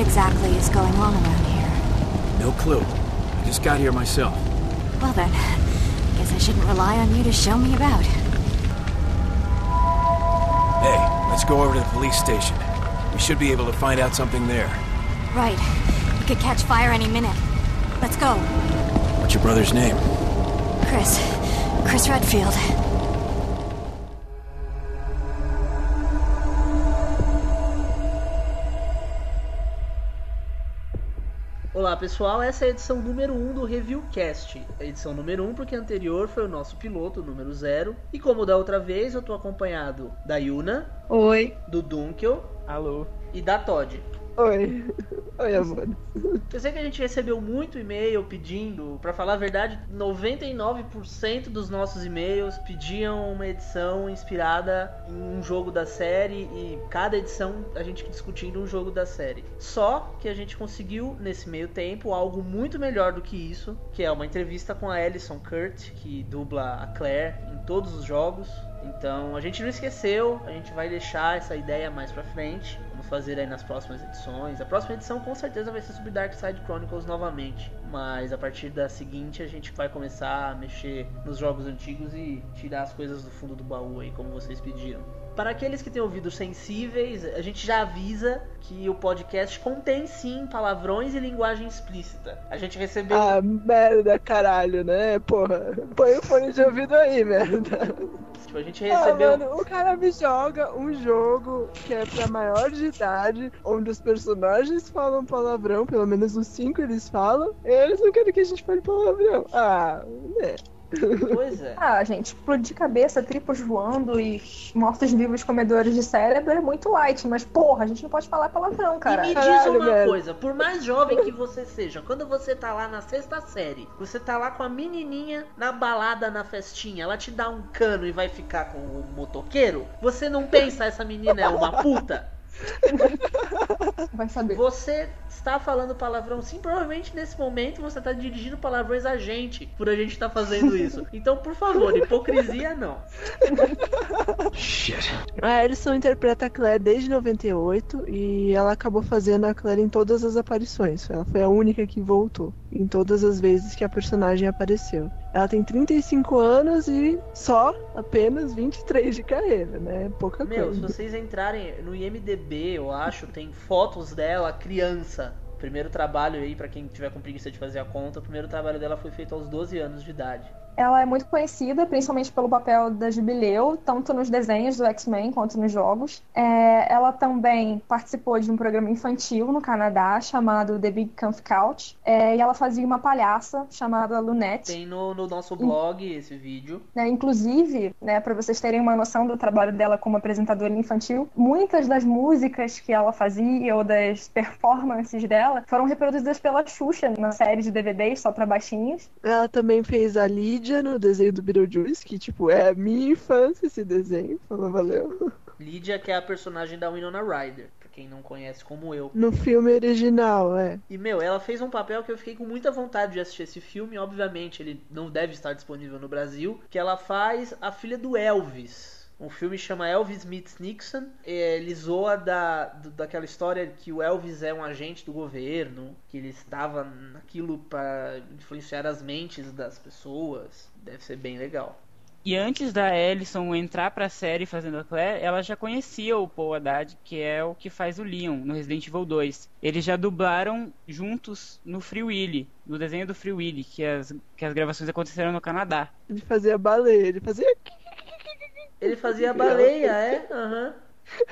exactly is going on around here? No clue. I just got here myself. Well then, guess I shouldn't rely on you to show me about. Hey, let's go over to the police station. We should be able to find out something there. Right. We could catch fire any minute. Let's go. What's your brother's name? Chris. Chris Redfield. Olá pessoal, essa é a edição número 1 do Reviewcast. A edição número 1 porque a anterior foi o nosso piloto, número 0. E como da outra vez, eu tô acompanhado da Yuna, Oi. do Dunkel Alô? e da Todd. Oi. Oi, amor. Eu sei que a gente recebeu muito e-mail pedindo, pra falar a verdade, 99% dos nossos e-mails pediam uma edição inspirada em um jogo da série e cada edição a gente discutindo um jogo da série. Só que a gente conseguiu nesse meio tempo algo muito melhor do que isso, que é uma entrevista com a Alison Kurt, que dubla a Claire em todos os jogos. Então a gente não esqueceu, a gente vai deixar essa ideia mais pra frente. Fazer aí nas próximas edições. A próxima edição com certeza vai ser sobre Dark Side Chronicles novamente. Mas a partir da seguinte a gente vai começar a mexer nos jogos antigos e tirar as coisas do fundo do baú aí, como vocês pediram. Para aqueles que têm ouvidos sensíveis, a gente já avisa que o podcast contém sim palavrões e linguagem explícita. A gente recebeu. Ah, merda, caralho, né? Porra. Põe o fone de ouvido aí, merda. Tipo, a gente Ah, recebeu. mano, o cara me joga um jogo que é pra maior de idade, onde os personagens falam palavrão, pelo menos os cinco eles falam, e eles não querem que a gente fale palavrão. Ah, né? Pois é. Ah, gente, explodir cabeça, tripos voando e mortos-vivos comedores de cérebro é muito light, mas porra, a gente não pode falar palavrão, cara. E me diz Caralho, uma velho. coisa, por mais jovem que você seja, quando você tá lá na sexta série, você tá lá com a menininha na balada, na festinha, ela te dá um cano e vai ficar com o motoqueiro, você não pensa essa menina é uma puta? Vai saber. Você está falando palavrão sim, provavelmente nesse momento você está dirigindo palavrões a gente, por a gente estar fazendo isso. Então, por favor, hipocrisia não. Shit. A Alison interpreta a Claire desde 98 e ela acabou fazendo a Claire em todas as aparições. Ela foi a única que voltou em todas as vezes que a personagem apareceu. Ela tem 35 anos e só apenas 23 de carreira, né? Pouca Meu, se coisa. vocês entrarem no IMDB, eu acho, tem fotos dela criança. Primeiro trabalho aí, pra quem tiver com preguiça de fazer a conta, o primeiro trabalho dela foi feito aos 12 anos de idade. Ela é muito conhecida, principalmente pelo papel da Jubileu, tanto nos desenhos do X-Men quanto nos jogos. É, ela também participou de um programa infantil no Canadá chamado The Big Camp Couch. É, e ela fazia uma palhaça chamada Lunette. Tem no, no nosso blog esse vídeo. né? Inclusive, né, para vocês terem uma noção do trabalho dela como apresentadora infantil, muitas das músicas que ela fazia ou das performances dela foram reproduzidas pela Xuxa na série de DVDs só para baixinhos. Ela também fez a Lídia no desenho do Beetlejuice, que tipo, é a minha infância esse desenho. Fala, valeu. Lydia, que é a personagem da Winona Ryder, pra quem não conhece como eu. No filme original, é. E, meu, ela fez um papel que eu fiquei com muita vontade de assistir esse filme. Obviamente, ele não deve estar disponível no Brasil. Que ela faz a filha do Elvis. Um filme chama Elvis Meets Nixon. É, Ele zoa da, do- daquela história que o Elvis é um agente do governo, que ele estava naquilo para influenciar as mentes das pessoas. Deve ser bem legal. E antes da Ellison entrar pra série fazendo a Claire, ela já conhecia o Paul Haddad, que é o que faz o Leon no Resident Evil 2. Eles já dublaram juntos no Free Willy, no desenho do Free Willy, que as, que as gravações aconteceram no Canadá. Ele fazia baleia, ele fazia. Ele fazia baleia, é? Aham.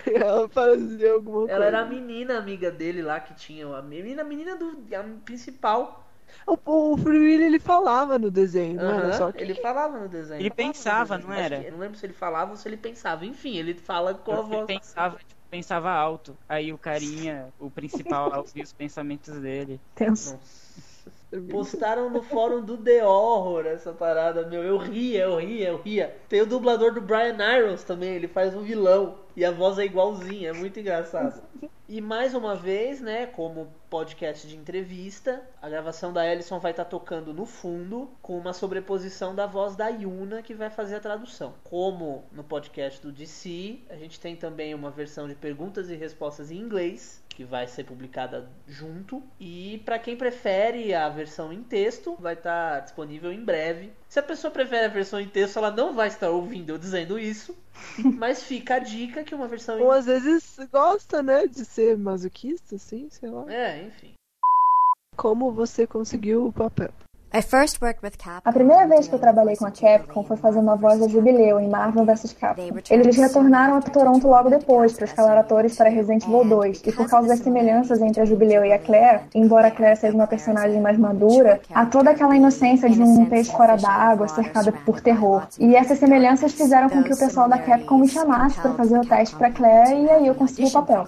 Ela fazia alguma coisa. Ela era a menina amiga dele lá que tinha. A menina, a menina do a principal. O, o Free ele falava no desenho, não era só que. Ele falava no desenho. Ele pensava, não Acho era? que- eu não lembro se ele falava ou se ele pensava. Enfim, ele fala com a Ele voz. pensava, tipo, pensava alto. Aí o carinha, o principal, ouvia os pensamentos dele. Tenso. Nossa. Postaram no fórum do The Horror essa parada, meu. Eu ria, eu ria, eu ria. Tem o dublador do Brian Irons também, ele faz um vilão. E a voz é igualzinha, é muito engraçado. E mais uma vez, né, como podcast de entrevista, a gravação da Ellison vai estar tá tocando no fundo, com uma sobreposição da voz da Yuna, que vai fazer a tradução. Como no podcast do DC, a gente tem também uma versão de perguntas e respostas em inglês, que vai ser publicada junto. E para quem prefere a versão em texto, vai estar tá disponível em breve. Se a pessoa prefere a versão em texto, ela não vai estar ouvindo eu dizendo isso. Mas fica a dica que uma versão. Ou às vezes gosta, né, de ser masoquista, assim, sei lá. É, enfim. Como você conseguiu o papel? A primeira vez que eu trabalhei com a Capcom foi fazendo a voz da Jubileu em Marvel vs Capcom. Eles retornaram a Toronto logo depois para escalar atores para Resident Evil 2, e por causa das semelhanças entre a Jubileu e a Claire, embora a Claire seja uma personagem mais madura, há toda aquela inocência de um peixe fora d'água cercado por terror. E essas semelhanças fizeram com que o pessoal da Capcom me chamasse para fazer o teste para Claire e aí eu consegui o papel.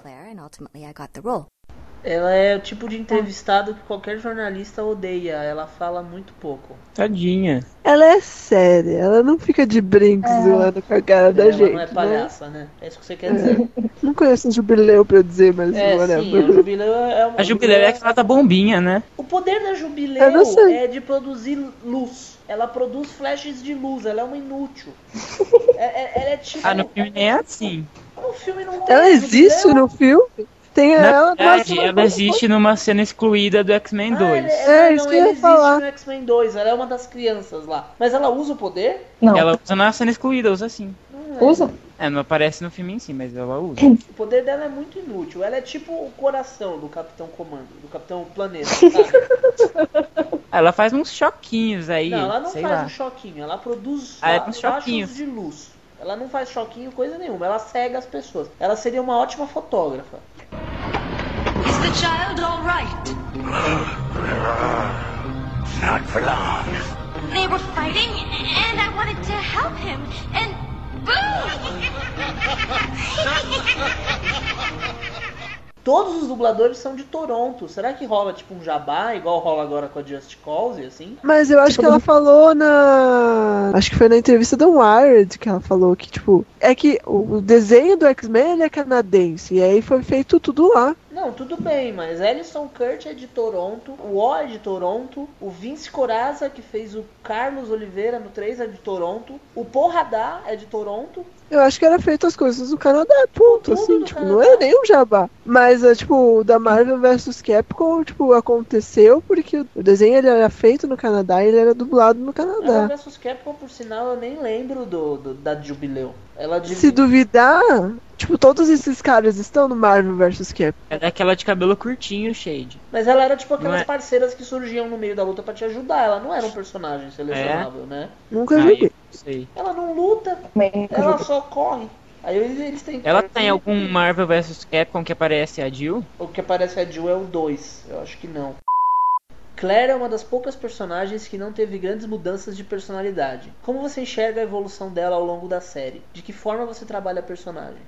Ela é o tipo de entrevistado que qualquer jornalista odeia. Ela fala muito pouco. Tadinha. Ela é séria, ela não fica de brinco é. zoando com a cara da ela gente. Ela não é palhaça, né? né? É isso que você quer dizer. Não conheço um jubileu pra eu dizer, mas é, whatever. Sim, a jubileu é uma. A jubileu é aquela da bombinha, né? O poder da jubileu é de produzir luz. Ela produz flashes de luz, ela é uma inútil. é, é, ela é tipo. Ah, no filme nem é assim. No filme não tem. Ela existe no filme? Tem Na ela, verdade, ela existe numa cena excluída do X-Men 2. Ah, ela, ela, é, isso não, que eu ia falar. no X-Men 2, ela é uma das crianças lá. Mas ela usa o poder? Não. Ela usa na cena excluída, usa sim. É. Usa? É, não aparece no filme em si, mas ela usa. O poder dela é muito inútil. Ela é tipo o coração do Capitão Comando, do Capitão Planeta, sabe? ela faz uns choquinhos aí. Não, ela não faz lá. um choquinho, ela produz ah, é uns choquinhos. de luz. Ela não faz choquinho coisa nenhuma, ela cega as pessoas. Ela seria uma ótima fotógrafa. Is the child all right? Not for long. They were fighting, and I wanted to help him, and Todos os dubladores são de Toronto. Será que rola tipo um jabá, igual rola agora com a Just Cause, assim? Mas eu acho tipo, que ela falou na. Acho que foi na entrevista do Wired que ela falou que, tipo, é que o desenho do X-Men é canadense. E aí foi feito tudo lá. Não, tudo bem, mas Ellison Kurt é de Toronto, o O é de Toronto, o Vince Coraza, que fez o Carlos Oliveira no 3 é de Toronto, o Porradá é de Toronto. Eu acho que era feito as coisas do Canadá, ponto, Tudo assim, tipo, Canadá. não é nem um jabá. Mas, é, tipo, o da Marvel vs Capcom, tipo, aconteceu porque o desenho ele era feito no Canadá e ele era dublado no Canadá. Marvel vs Capcom, por sinal, eu nem lembro do, do da Jubileu. Ela Se duvidar, tipo, todos esses caras estão no Marvel vs Capcom. É daquela de cabelo curtinho, Shade. Mas ela era tipo aquelas é- parceiras que surgiam no meio da luta pra te ajudar. Ela não era um personagem selecionável, né? Nunca joguei. não sei. Ela não luta, ela só corre. Aí eles, eles têm Ela tem algum Marvel vs Capcom que aparece a Jill? O que aparece a Jill é o 2. Eu acho que não. Claire é uma das poucas personagens que não teve grandes mudanças de personalidade. Como você enxerga a evolução dela ao longo da série? De que forma você trabalha a personagem?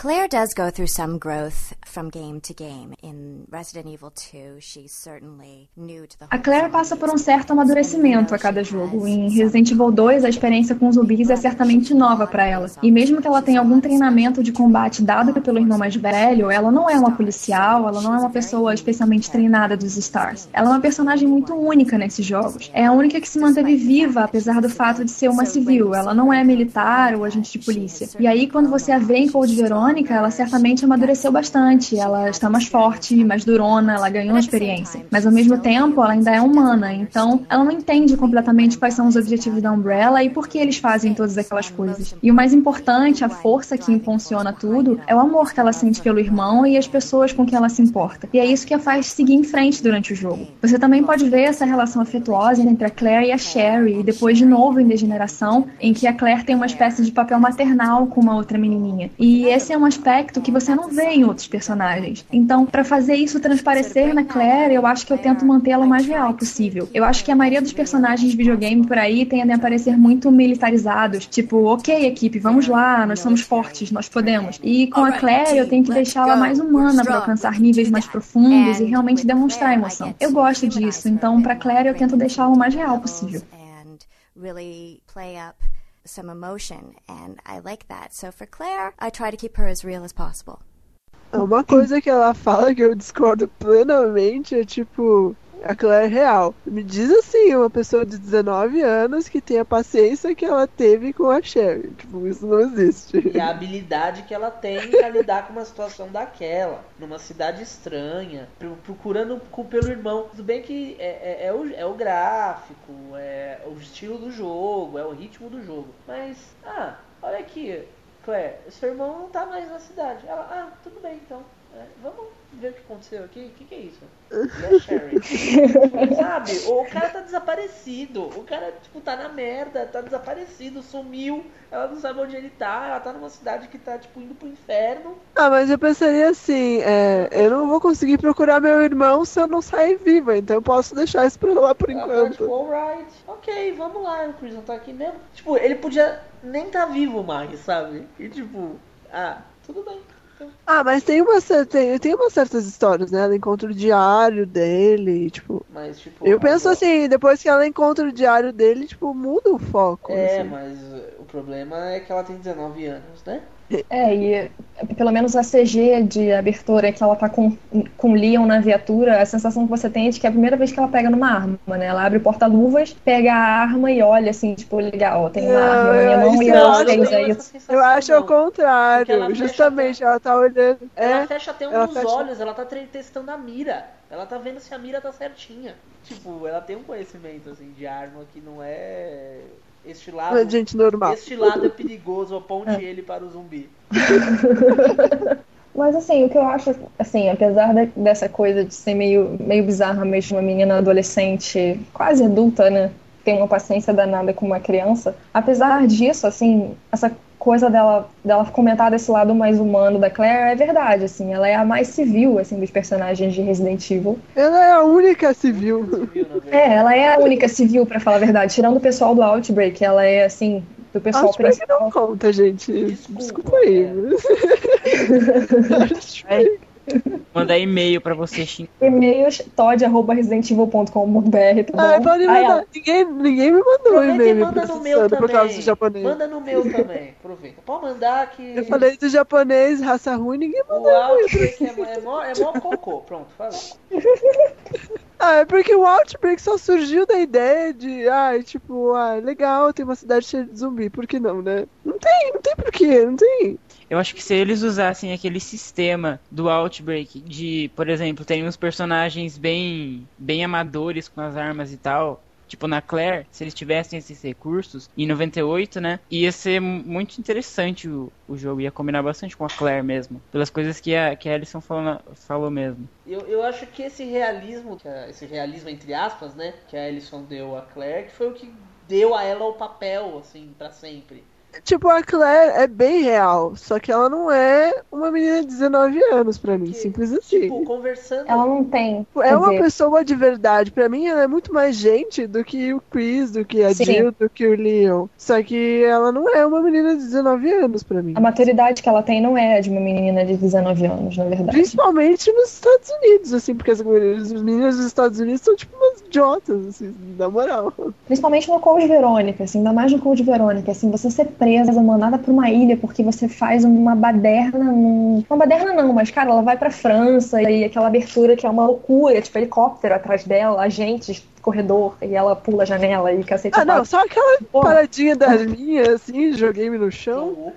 Claire does go through some growth from game to game. In Resident Evil 2, she's certainly new to the A Claire passa por um certo amadurecimento a cada jogo. Em Resident Evil 2, a experiência com zumbis é certamente nova para ela. E mesmo que ela tenha algum treinamento de combate dado pelo irmão mais velho, ela não é uma policial, ela não é uma pessoa especialmente treinada dos Stars. Ela é uma personagem muito única nesses jogos. É a única que se manteve viva, apesar do fato de ser uma civil. Ela não é militar ou agente de polícia. E aí, quando você a vê em Code Verônica, ela certamente amadureceu bastante. Ela está mais forte, mais durona, ela ganhou experiência. Mas ao mesmo tempo, ela ainda é humana. Então, ela não entende completamente quais são os objetivos da Umbrella e por que eles fazem todas aquelas coisas. E o mais importante, a força que impulsiona tudo, é o amor que ela sente pelo irmão e as pessoas com quem ela se importa. E é isso que a faz seguir em frente durante o jogo. Você também pode ver essa relação afetuosa entre a Claire e a Sherry, e depois de novo em Degeneração, em que a Claire tem uma espécie de papel maternal com uma outra menininha. E esse é um aspecto que você não vê em outros personagens. Então, para fazer isso transparecer na Claire, eu acho que eu tento mantê-la o mais real possível. Eu acho que a maioria dos personagens de videogame por aí tendem a parecer muito militarizados, tipo, ok, equipe, vamos lá, nós somos fortes, nós podemos. E com a Claire, eu tenho que deixá-la mais humana para alcançar níveis mais profundos e realmente demonstrar emoção. Eu gosto disso, então para Claire eu tento deixá-la o mais real possível. Some emotion, and I like that. So for Claire, I try to keep her as real as possible. Uma coisa que ela fala que eu discordo plenamente é tipo. A Claire real. Me diz assim, uma pessoa de 19 anos que tem a paciência que ela teve com a Sherry. Tipo, isso não existe. E a habilidade que ela tem pra lidar com uma situação daquela, numa cidade estranha, pro- procurando cu- pelo irmão. Tudo bem que é, é- é o, é o gráfico, é o estilo do jogo, é o ritmo do jogo. Mas, ah, olha aqui, Claire, seu irmão não tá mais na cidade. Ela, ah, tudo bem então. É, vamos ver o que aconteceu aqui? O que, que é isso? Sherry? Sabe? O cara tá desaparecido. O cara, tipo, tá na merda, tá desaparecido, sumiu. Ela não sabe onde ele tá. Ela tá numa cidade que tá, tipo, indo pro inferno. Ah, mas eu pensaria assim, é, eu não vou conseguir procurar meu irmão se eu não sair viva, então eu posso deixar isso pra lá por Ela tá, tipo, enquanto. alright. Ok, vamos lá. O Chris não tá aqui mesmo. Tipo, ele podia nem tá vivo mais, sabe? E, tipo, ah, tudo bem. Ah, mas tem, uma, tem, tem umas certas histórias, né? Ela encontra o diário dele, tipo. Mas, tipo. Eu penso assim, depois que ela encontra o diário dele, tipo, muda o foco. É, assim. mas o problema é que ela tem 19 anos, né? É, e pelo menos a CG de abertura que ela tá com, com o Leon na viatura, a sensação que você tem é de que é a primeira vez que ela pega numa arma, né? Ela abre o porta-luvas, pega a arma e olha assim, tipo, legal, tem uma Não, arma na minha é, mão isso e eu ela acho- sensação, Eu acho ao ela contrário, fecha justamente, ela tá olhando. Ela É, fecha até um ela dos fecha- olhos, ela tá testando a mira. Ela tá vendo se a mira tá certinha. Tipo, ela tem um conhecimento assim de arma que não é este lado. é gente normal. Este lado é perigoso, aponte ele para o zumbi. Mas assim, o que eu acho, assim, apesar de- dessa coisa de ser meio, meio bizarra mesmo, uma menina adolescente, quase adulta, né? Tem uma paciência danada com uma criança. Apesar disso, assim, essa coisa dela, dela comentar desse lado mais humano da Claire é verdade, assim. Ela é a mais civil, assim, dos personagens de Resident Evil. Ela é a única civil. É, ela é a única civil, pra falar a verdade. Tirando o pessoal do Outbreak, ela é, assim, do pessoal Acho que não principal. conta, gente. Desculpa, Desculpa aí. Mandar e-mail pra você xingar. E-mails todd.residentevil.com.br, tá bom? Ah, pode mandar. Ninguém, ninguém me mandou um e-mail me manda no meu processando por causa do também. japonês. Manda no meu também. Aproveita. Pode mandar que. Eu falei do japonês, raça ruim, ninguém O mandou. Outbreak é, mó- é, mó, é mó cocô. Pronto, falei. Ah, é porque o Outbreak só surgiu da ideia de, ah, tipo, ah, legal, tem uma cidade cheia de zumbi, por que não, né? Não tem, não tem porquê, não tem. Eu acho que se eles usassem aquele sistema do Outbreak de, por exemplo, tem uns personagens bem, bem amadores com as armas e tal, tipo na Claire, se eles tivessem esses recursos, em 98, né, ia ser mu- muito interessante o, o jogo, ia combinar bastante com a Claire mesmo, pelas coisas que a, que a Alison falou, falou mesmo. Eu, eu acho que esse realismo, esse realismo entre aspas, né, que a Alison deu a Claire, que foi o que deu a ela o papel, assim, pra sempre. Tipo, a Claire é bem real, só que ela não é uma menina de 19 anos pra mim, Que, simples assim. Tipo, conversando. Ela não tem. É quer uma dizer, pessoa de verdade. Pra mim, ela é muito mais gente do que o Chris, do que a Sim. Jill, do que o Leon. Só que ela não é uma menina de 19 anos pra mim. A maturidade que ela tem não é de uma menina de 19 anos, na verdade. Principalmente nos Estados Unidos, assim, porque as meninas, as meninas dos Estados Unidos são tipo umas idiotas, assim, na moral. Principalmente no Code Verônica, assim, ainda mais no Code Verônica, assim, você ser presa, mandada pra uma ilha porque você faz uma baderna num... Uma baderna não, mas, cara, ela vai pra França e aquela abertura que é uma loucura, tipo, helicóptero atrás dela, agentes, corredor, e ela pula a janela e cacete Ah, não, só aquela Porra. paradinha da linha, assim, joguei-me no chão. Jogou.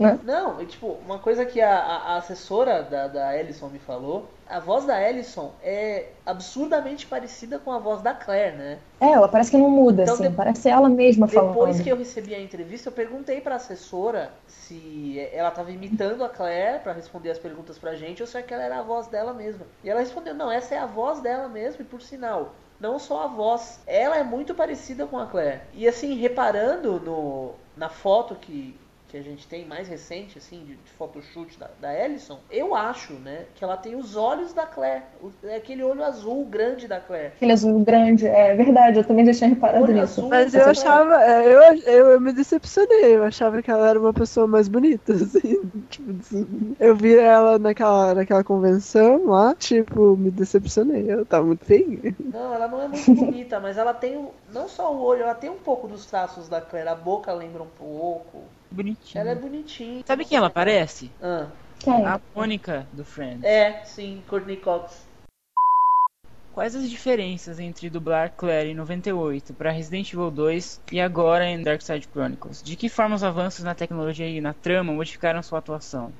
Né? Não, e, tipo, uma coisa que a, a- a assessora da, da Ellison me falou, a voz da Ellison é absurdamente parecida com a voz da Claire, né? É, ela parece que não muda, Então, assim, de- parece ela mesma falando. Depois que eu recebi a entrevista, eu perguntei pra assessora se ela tava imitando a Claire pra responder as perguntas pra gente ou se aquela era a voz dela mesma. E ela respondeu: "Não, essa é a voz dela mesmo", e por sinal, não só a voz, ela é muito parecida com a Claire. E assim, reparando no na foto que que a gente tem mais recente, assim, de, de photoshoot da, da Ellison, eu acho, né, que ela tem os olhos da Claire. O, é aquele olho azul grande da Claire. Aquele azul grande, é verdade, eu também já tinha reparado Olho nisso. azul. Mas eu achava, é, eu, eu, eu me decepcionei, eu achava que ela era uma pessoa mais bonita, assim, tipo, assim, eu vi ela naquela, naquela convenção lá, tipo, me decepcionei, ela tava muito feia. Não, ela não é muito bonita, mas ela tem não só o olho, ela tem um pouco dos traços da Claire. A boca lembra um pouco. Bonitinho. Ela é bonitinha. Sabe quem ela parece? Ah, Quem? A Mônica do Friends. é, sim, Courtney Cox. Quais as diferenças entre dublar Claire em 98 para Resident Evil 2 e agora em Dark Side Chronicles? De que forma os avanços na tecnologia e na trama modificaram sua atuação?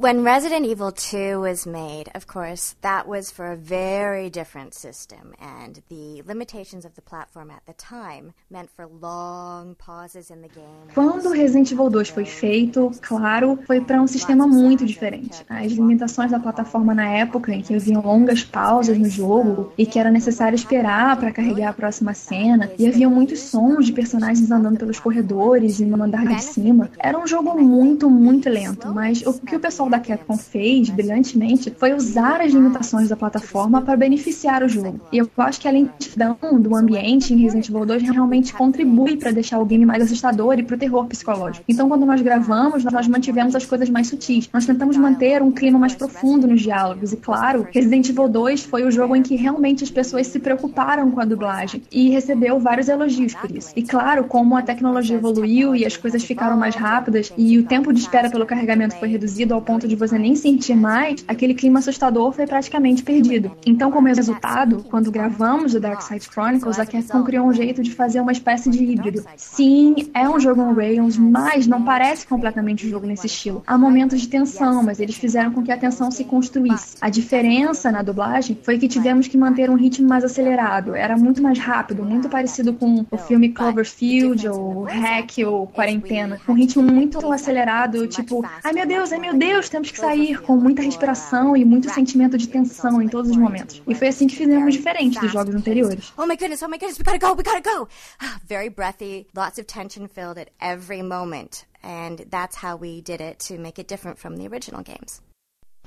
When Resident Evil 2 was made, of course, that was for a very different system, and the limitations of the platform at the time meant for long pauses in the game. Quando Resident Evil 2 foi feito, claro, foi para um sistema muito diferente. As limitações da plataforma na época, em que haviam longas pausas no jogo e que era necessário esperar para carregar a próxima cena, e haviam muitos sons de personagens andando pelos corredores e no andar de cima, era um jogo muito, muito lento. Mas o que o pessoal da Capcom fez brilhantemente foi usar as limitações da plataforma para beneficiar o jogo. E eu acho que a lentidão do ambiente em Resident Evil 2 realmente contribui para deixar o game mais assustador e pro terror psicológico. Então, quando nós gravamos, nós mantivemos as coisas mais sutis. Nós tentamos manter um clima mais profundo nos diálogos. E claro, Resident Evil 2 foi o jogo em que realmente as pessoas se preocuparam com a dublagem e recebeu vários elogios por isso. E claro, como a tecnologia evoluiu e as coisas ficaram mais rápidas e o tempo de espera pelo carregamento foi reduzido ao ponto de você nem sentir mais, aquele clima assustador foi praticamente perdido. Então, como resultado, quando gravamos o Dark Side Chronicles, a Capcom criou um jeito de fazer uma espécie de híbrido. Sim, é um jogo on rails, mas não parece completamente um jogo nesse estilo. Há momentos de tensão, mas eles fizeram com que a tensão se construísse. A diferença na dublagem foi que tivemos que manter um ritmo mais acelerado. Era muito mais rápido, muito parecido com o filme Cloverfield, ou Hack, ou Quarentena. Um ritmo muito acelerado, tipo, ai meu Deus, ai meu Deus, temos que sair, com muita respiração e muito sentimento de tensão em todos os momentos. E foi assim que fizemos diferente dos jogos anteriores. Oh my goodness, oh my goodness, we gotta go, we gotta go! Ah, Very breathy, lots of tension filled at every moment. And that's how we did it to make it different from the original games.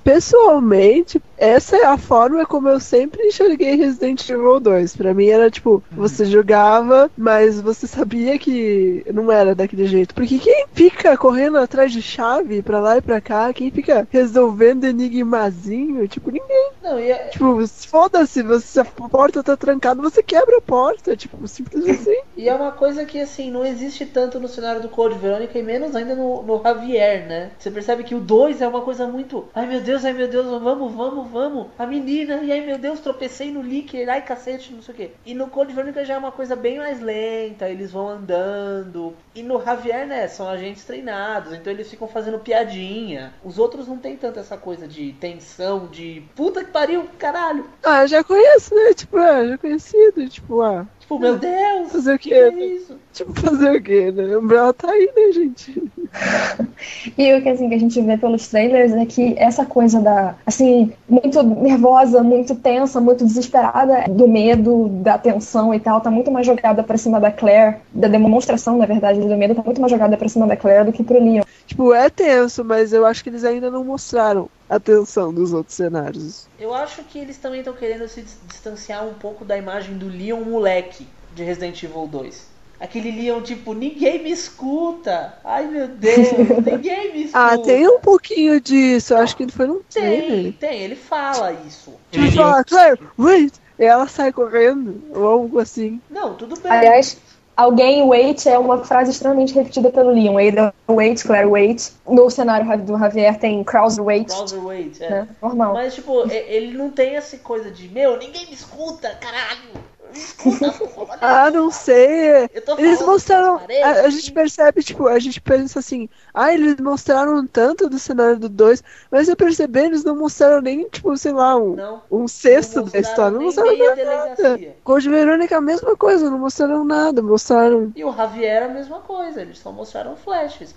Pessoalmente, essa é a forma como eu sempre enxerguei Resident Evil 2. Pra mim era tipo, você jogava, mas você sabia que não era daquele jeito. Porque quem fica correndo atrás de chave pra lá e pra cá, quem fica resolvendo enigmazinho, tipo, ninguém. Não, e é, Tipo, foda-se, se a porta tá trancada, você quebra a porta. Tipo, simples assim. e é uma coisa que, assim, não existe tanto no cenário do Code Verônica e menos ainda no, no Javier, né? Você percebe que o 2 é uma coisa muito. Ai meu Deus, ai meu Deus, vamos, vamos, vamos. A menina, e ai meu Deus, tropecei no líquido, ai cacete, não sei o quê. E no Code Verônica já é uma coisa bem mais lenta, eles vão andando. E no Javier, né, são agentes treinados, então eles ficam fazendo piadinha. Os outros não tem tanto essa coisa de tensão, de puta que pariu, caralho. Ah, já conheço, né? Tipo, ah, já conhecido. Tipo, ah, Tipo, meu Deus, fazer o que quê? é isso? Tipo, fazer o quê, né? A Umbrella tá aí, né, gente? E o que assim que a gente vê pelos trailers é que essa coisa da assim muito nervosa, muito tensa, muito desesperada, do medo, da tensão e tal, tá muito mais jogada pra cima da Claire, da demonstração, na verdade, do medo tá muito mais jogada pra cima da Claire do que pro Leon. Tipo, é tenso, mas eu acho que eles ainda não mostraram a tensão dos outros cenários. Eu acho que eles também estão querendo se dis- distanciar um pouco da imagem do Leon moleque de Resident Evil 2. Aquele Leon, tipo, ninguém me escuta. Ai meu Deus, ninguém me escuta. Ah, tem um pouquinho disso. Eu acho que foi num Tem, trailer. tem, ele fala isso. Tipo, Ele- fala, Claire, wait! E ela sai correndo, ou algo assim. Não, tudo bem. Aliás, alguém wait é uma frase extremamente repetida pelo Leon. Ada wait, Claire wait. No cenário do Javier tem Krauser wait, Browserweight, é. né? Normal. Mas, tipo, ele não tem essa coisa de, meu, ninguém me escuta, caralho. Ah, não sei. Eles mostraram. paredes. A, a gente percebe, tipo, a gente pensa assim, ah, eles mostraram tanto do cenário do 2, mas eu percebi, eles não mostraram nem, tipo, sei lá, um, Não. um sexto Não da história. Não mostraram nada. Code Verônica, a mesma coisa, não mostraram nada. Mostraram. E o Javier a mesma coisa, eles só mostraram flashes.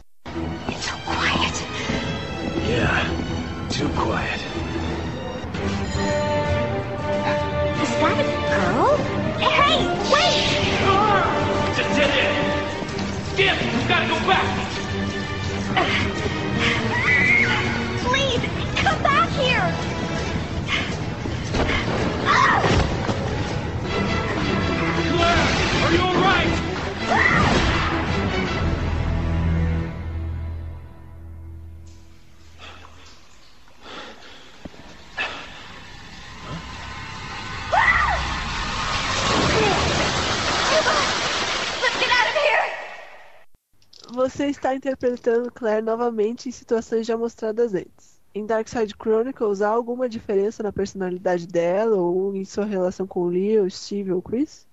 Yeah, too quiet. Is that Jim, you gotta go back. Please, come back here. Ah! Claire, are you all right? Ah! Você está interpretando Claire novamente em situações já mostradas antes. Em Darkside Chronicles, há alguma diferença na personalidade dela ou em sua relação com Leo, Steve ou Chris?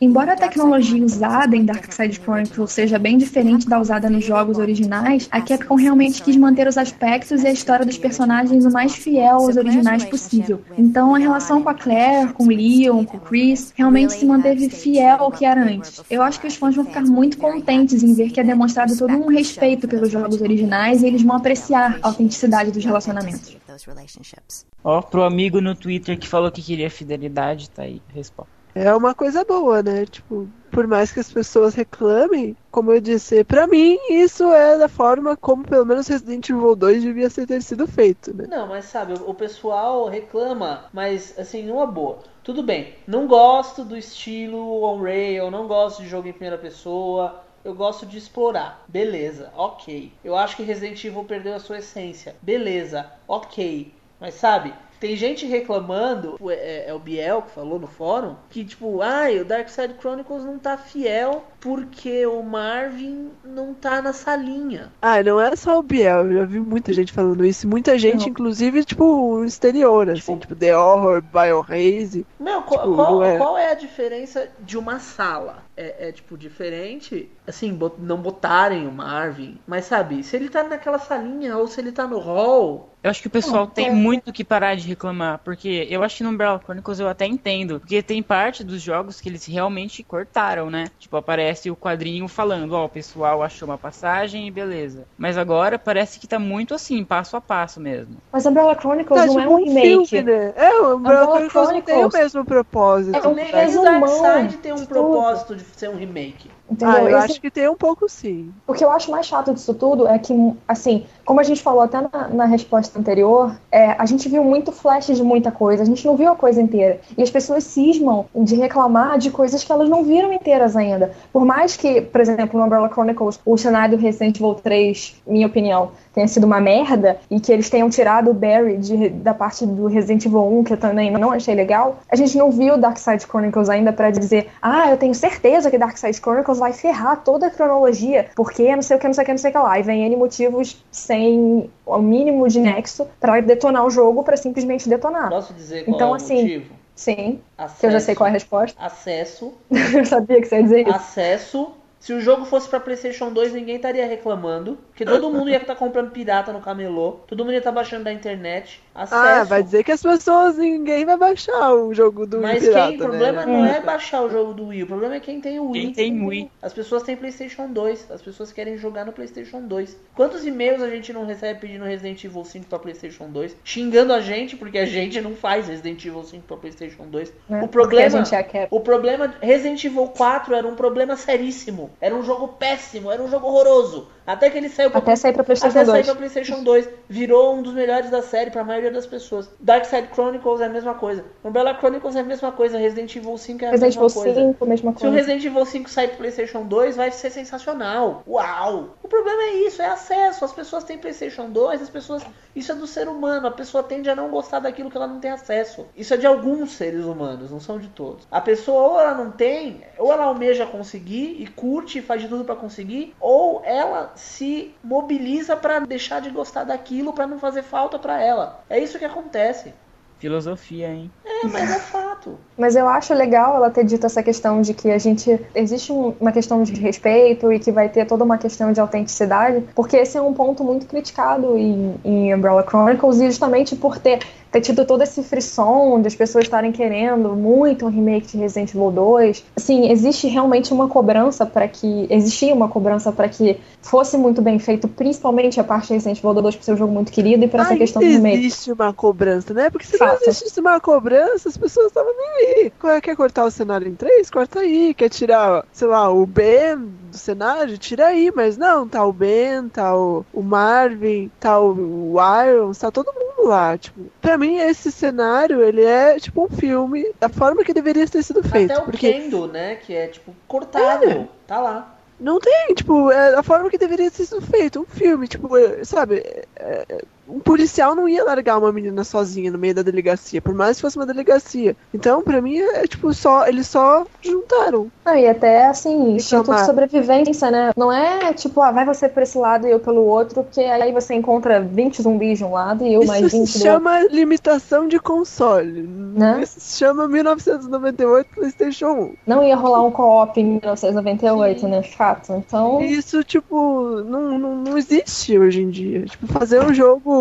Embora a tecnologia usada em Darkside Chronicles seja bem diferente da usada nos jogos originais, a Capcom realmente quis manter os aspectos e a história dos personagens o mais fiel aos originais possível. Então a relação com a Claire, com o Leon, com o Chris, realmente se manteve fiel ao que era antes. Eu acho que os fãs vão ficar muito contentes em ver que é demonstrado todo um respeito pelos jogos originais e eles vão apreciar a autenticidade dos relacionamentos. Those relationships. Ó, pro amigo no Twitter que falou que queria fidelidade, tá aí, resposta. É uma coisa boa, né? Tipo, por mais que as pessoas reclamem, como eu disse, pra mim isso é da forma como pelo menos Resident Evil 2 devia ser ter sido feito, né? Não, mas sabe, o o pessoal reclama, mas assim, numa boa. Tudo bem, não gosto do estilo on-rail, não gosto de jogo em primeira pessoa, eu gosto de explorar. Beleza, ok. Eu acho que Resident Evil perdeu a sua essência. Beleza, ok. Mas sabe, tem gente reclamando, é, é o Biel que falou no fórum, que tipo, ai, o Dark Side Chronicles não tá fiel porque o Marvin não tá na salinha. Ah, não é só o Biel, eu já vi muita gente falando isso. Muita gente, Não. inclusive, tipo, exterior, assim, tipo, The Horror, Biohaze. Meu, qual, Tipo, qual, não é- qual é a diferença de uma sala? É, é, tipo, diferente, assim, bot- não botarem o Marvin, mas sabe, se ele tá naquela salinha ou se ele tá no hall, Eu acho que o pessoal Não, tem é- muito que parar de reclamar, porque eu acho que no Umbrella Chronicles eu até entendo, porque tem parte dos jogos que eles realmente cortaram, né? Tipo, aparece o quadrinho falando, ó, o pessoal achou uma passagem e beleza. Mas agora parece que tá muito assim, passo a passo mesmo. Mas Umbrella Chronicles Tá, não tipo é um remake. filme, né? É, o Umbrella Umbrella Chronicles não tem o Chronicles. mesmo propósito. É o resumão Darkseid tem um tudo. propósito de ser um remake. Entendeu? Ah, eu Esse- acho que tem um pouco sim. O que eu acho mais chato disso tudo é que, assim, como a gente falou até na, na resposta anterior, é, a gente viu muito flash de muita coisa, a gente não viu a coisa inteira. E as pessoas cismam de reclamar de coisas que elas não viram inteiras ainda. Por mais que, por exemplo, no Umbrella Chronicles, o cenário do Resident Evil 3, minha opinião, tenha sido uma merda, e que eles tenham tirado o Barry de- da parte do Resident Evil 1, que eu também não achei legal, a gente não viu Darkside Chronicles ainda pra dizer, ah, eu tenho certeza que Darkside Chronicles vai ferrar toda a cronologia, porque não sei o que, não sei o que, não sei o que lá. E vem N motivos sem o mínimo de nexo pra detonar o jogo pra simplesmente detonar. Posso dizer qual Então, é o assim, motivo? Sim, Acesso, que eu já sei qual é a resposta. Acesso, eu sabia que você ia dizer isso. acesso. Se o jogo fosse pra PlayStation 2, ninguém estaria reclamando, porque todo mundo ia estar comprando pirata no camelô, todo mundo ia estar baixando da internet. Acesso. Ah, vai dizer que as pessoas, ninguém vai baixar o jogo do Mas pirata, quem, o problema né? não é baixar o jogo do Wii, o problema é quem tem o Wii. Quem tem Wii. As pessoas têm PlayStation 2, as pessoas querem jogar no PlayStation 2. Quantos e-mails a gente não recebe pedindo Resident Evil 5 pra PlayStation 2? Xingando a gente porque a gente não faz Resident Evil 5 pra PlayStation 2. né? O Porque a problema, gente é a Capcom. o problema Resident Evil 4 era um problema seríssimo. Era um jogo péssimo, era um jogo horroroso. Até que ele saiu pra Até sair pra PlayStation até sair 2. pra PlayStation 2. Virou um dos melhores da série pra maioria das pessoas. Dark Side Chronicles é a mesma coisa. Umbrella Chronicles é a mesma coisa. Resident Evil 5 é a Resident mesma Evil coisa. 5, mesma Se o coisa. Resident Evil 5 sair pro PlayStation 2, vai ser sensacional. Uau! O problema é isso, é acesso. As pessoas têm PlayStation 2, as pessoas. Isso é do ser humano. A pessoa tende a não gostar daquilo que ela não tem acesso. Isso é de alguns seres humanos, não são de todos. A pessoa ou ela não tem, ou ela almeja conseguir e curte e faz de tudo pra conseguir, ou ela se mobiliza pra deixar de gostar daquilo pra não fazer falta pra ela. É isso que acontece. Filosofia, hein? É, mas é fato. Mas eu acho legal ela ter dito essa questão de que a gente. Existe um- uma questão de respeito e que vai ter toda uma questão de autenticidade, porque esse é um ponto muito criticado em, em Umbrella Chronicles, e justamente por ter, ter tido todo esse frisson de as pessoas estarem querendo muito um remake de Resident Evil 2. Assim, existe realmente uma cobrança para que. Existia uma cobrança para que fosse muito bem feito, principalmente a parte de Resident Evil 2 por ser um jogo muito querido e por essa questão do remake. existe uma cobrança, né? Porque se não Fato. existisse uma cobrança, as pessoas estavam nem aí. Quer- cortar o cenário em três? Corta aí. Quer tirar, sei lá, o Ben do cenário? Tira aí. Mas não, tá o Ben, tá o, o Marvin, tá o, o Irons, tá todo mundo lá. Tipo, pra mim, esse cenário, ele é tipo um filme da forma que deveria ter sido feito. Até o porque Kendo, né? Que é tipo cortado. Tá lá. Não tem, tipo, é a forma que deveria ter sido feito, um filme, tipo, é, sabe? é, é, um policial não ia largar uma menina sozinha no meio da delegacia, por mais que fosse uma delegacia. Então, pra mim, é tipo, só eles só juntaram. Não, e até assim, instinto Reclamar. de sobrevivência, né? Não é tipo, ah, vai você por esse lado e eu pelo outro, porque aí você encontra 20 zumbis de um lado e eu mais Isso 20 se do outro. chama limitação de console. Né? Isso se chama 1998 PlayStation 1. Não ia rolar um co-op em 1998, né? Fato. Então, Isso, tipo, não, não, não existe hoje em dia. Tipo, fazer um jogo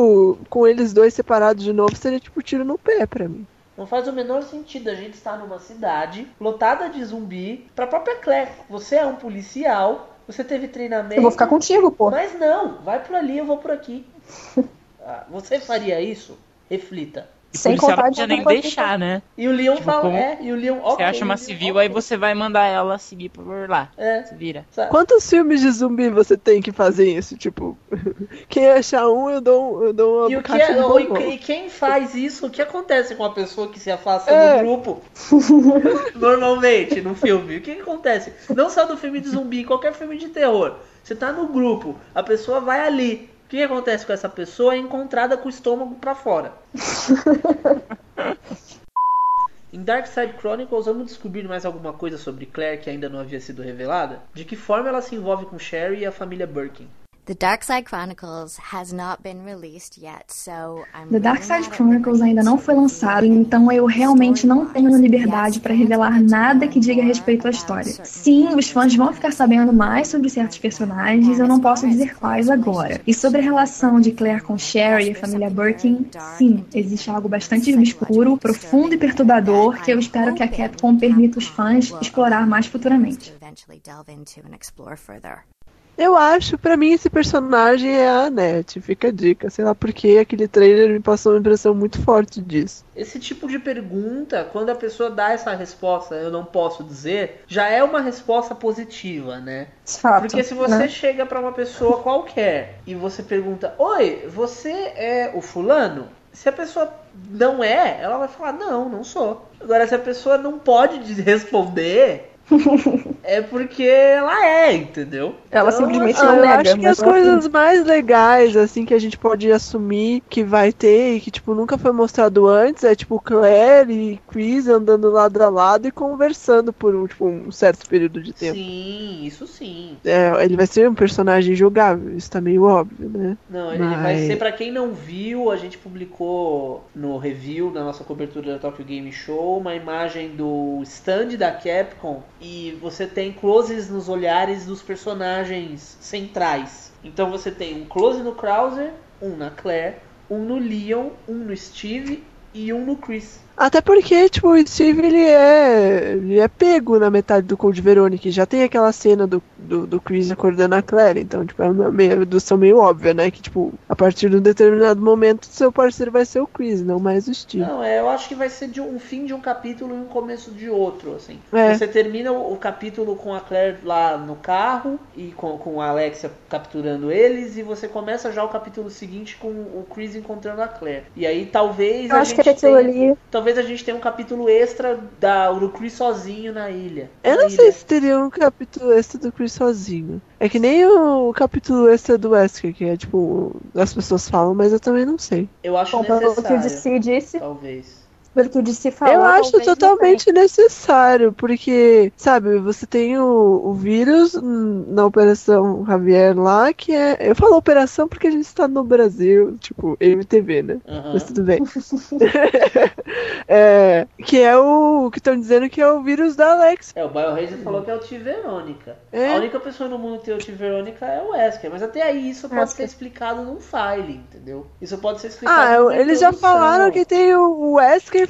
com eles dois separados de novo seria tipo tiro no pé pra mim. Não faz o menor sentido a gente estar numa cidade lotada de zumbi pra própria Claire. Você é um policial, você teve treinamento. eu vou ficar contigo, pô. Mas não, vai por ali, eu vou por aqui. Ah, você faria isso? Reflita. E Sem policial contar não de podia nem deixar, né? E o Leon Tipo, fala, como é, e o Leon, Você ok, acha uma civil, ok. aí você vai mandar ela seguir por lá. É, Se vira. sabe? Quantos filmes de zumbi você tem que fazer isso? Tipo, quem achar um, eu dou, eu dou uma E, o que é- ou- e e quem faz isso, o que acontece com a pessoa que se afasta É. do grupo? Normalmente, no filme. O que, que acontece? Não só no filme de zumbi, qualquer filme de terror. Você tá no grupo, a pessoa vai ali. O que, acontece com essa pessoa? É encontrada com o estômago pra fora. Em Dark Side Chronicles, vamos descobrir mais alguma coisa sobre Claire que ainda não havia sido revelada? De que forma ela se envolve com Sherry e a família Birkin? The Dark Side Chronicles has not been released yet, so I'm The Dark Side Chronicles ainda não foi lançado, então eu realmente não tenho liberdade para revelar nada que diga respeito à história. Sim, os fãs vão ficar sabendo mais sobre certos personagens, eu não posso dizer quais agora. E sobre a relação de Claire com Sherry e a família Birkin, sim, existe algo bastante obscuro, profundo e perturbador que eu espero que a Capcom permita os fãs explorar mais futuramente. Eu acho, pra mim, esse personagem é a Annette. Fica a dica. Sei lá porque aquele trailer me passou uma impressão muito forte disso. Esse tipo de pergunta, quando a pessoa dá essa resposta, eu não posso dizer, já é uma resposta positiva, né? Fato, Porque se você né? chega pra uma pessoa qualquer e você pergunta: Oi, você é o fulano? Se a pessoa não é, ela vai falar: Não, não sou. Agora, se a pessoa não pode de- responder, é porque ela é, entendeu? Ela Então, simplesmente Ah, não eu nega, acho que mas as coisas mais legais, assim, que a gente pode assumir que vai ter e que, tipo, nunca foi mostrado antes é, tipo, Claire e Chris andando lado a lado e conversando por um, tipo, um certo período de tempo. Sim, isso sim. É, ele vai ser um personagem jogável, isso tá meio óbvio, né? Não, ele vai Mas- ser pra quem não viu, a gente publicou no review, na nossa cobertura da Tokyo Game Show, uma imagem do stand da Capcom e você tem closes nos olhares dos personagens centrais. Então você tem um close no Krauser, um na Claire, um no Leon, um no Steve e um no Chris. Até porque, tipo, o Steve, ele é, ele é pego na metade do Code Veronic. Já tem aquela cena do, do, do Chris acordando a Claire. Então, tipo, é uma meio, redução meio óbvia, né? Que, tipo, a partir de um determinado momento, seu parceiro vai ser o Chris, não mais o Steve. Não, é, eu acho que vai ser de um fim de um capítulo e um começo de outro, assim. É. Você termina o, o capítulo com a Claire lá no carro e com, com a Alexia capturando eles e você começa já o capítulo seguinte com o Chris encontrando a Claire. E aí talvez Eu a acho gente que aquilo tenha, ali. talvez a gente tenha um capítulo extra da, do Chris sozinho na ilha. Eu Na não ilha. sei se teria um capítulo extra do Chris sozinho. É que nem o capítulo extra do Wesker, que é, tipo, as pessoas falam, mas eu também não sei. Eu acho Bom, que o necessário. DC disse, Talvez. Pelo que o DC falou. eu acho totalmente necessário, porque, sabe, você tem o, o vírus na Operação Javier lá, que é. Eu falo operação porque a gente está no Brasil, tipo, MTV, né? Aham. Mas tudo bem. É, que é o. que estão dizendo que é o vírus da Alex. É, o Biohazard falou que é o T. Verônica. É. A única pessoa no mundo que tem o T. Verônica é o Wesker. Mas até aí isso pode Wesker. ser explicado num file, entendeu? Isso pode ser explicado Ah, eles já falaram que tem o Wesker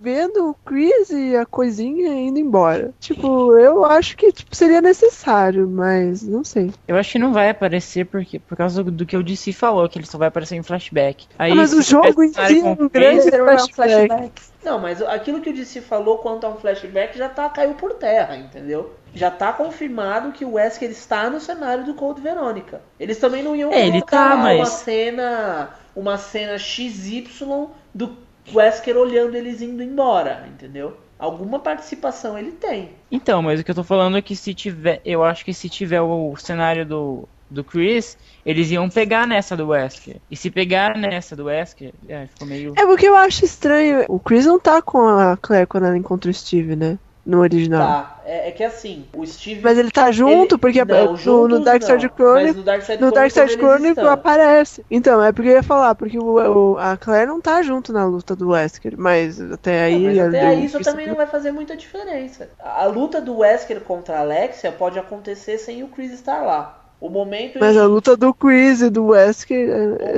vendo o Chris e a coisinha indo embora. Tipo, eu acho que tipo, seria necessário, mas não sei. Eu acho que não vai aparecer porque, por causa do, que o DC falou, que ele só vai aparecer em flashback. Aí, Ah, mas o jogo em si é um grande um flashback. flashback. Não, mas aquilo que o DC falou quanto a um flashback já tá caiu por terra, entendeu? Já tá confirmado que o Wesker está no cenário do Code Verônica. Eles também não iam É, ele colocar tá, uma mas- cena uma cena XY do Wesker olhando eles indo embora, entendeu? Alguma participação ele tem. Então, mas o que eu tô falando é que se tiver. Eu acho que se tiver o cenário do, do Chris, eles iam pegar nessa do Wesker. E se pegar nessa do Wesker, é, ficou meio. É porque eu acho estranho. O Chris não tá com a Claire quando ela encontra o Steve, né? No original. Tá, é, é que assim, o Steve. Mas ele tá junto, Ele- porque não, no, juntos no Dark Side Chronicle. no Dark Side No Dark Side Chronicle aparece. Então, é porque eu ia falar, porque o, o- a Claire não tá junto na luta do Wesker, mas até aí. Não, mas até aí isso também não vai fazer muita diferença. A a luta do Wesker contra a Alexia pode acontecer sem o Chris estar lá. O momento Mas a luta do Chris e do Wesker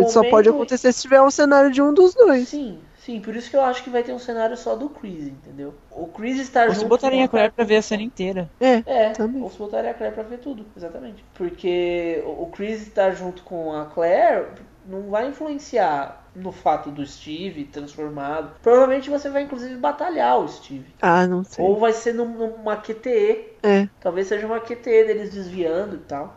O só pode acontecer se tiver um cenário de um dos dois. Sim, sim, por isso que eu acho que vai ter um cenário só do Chris, entendeu? O Chris estar Ou junto. se botarem a Claire pra ver a cena inteira. É, É, Também. ou se botarem a Claire pra ver tudo, exatamente. Porque o Chris estar junto com a Claire não vai influenciar no fato do Steve transformado. Provavelmente você vai inclusive batalhar o Steve. Ah, não sei. Ou vai ser num- numa QTE. É. Talvez seja uma QTE deles desviando e tal.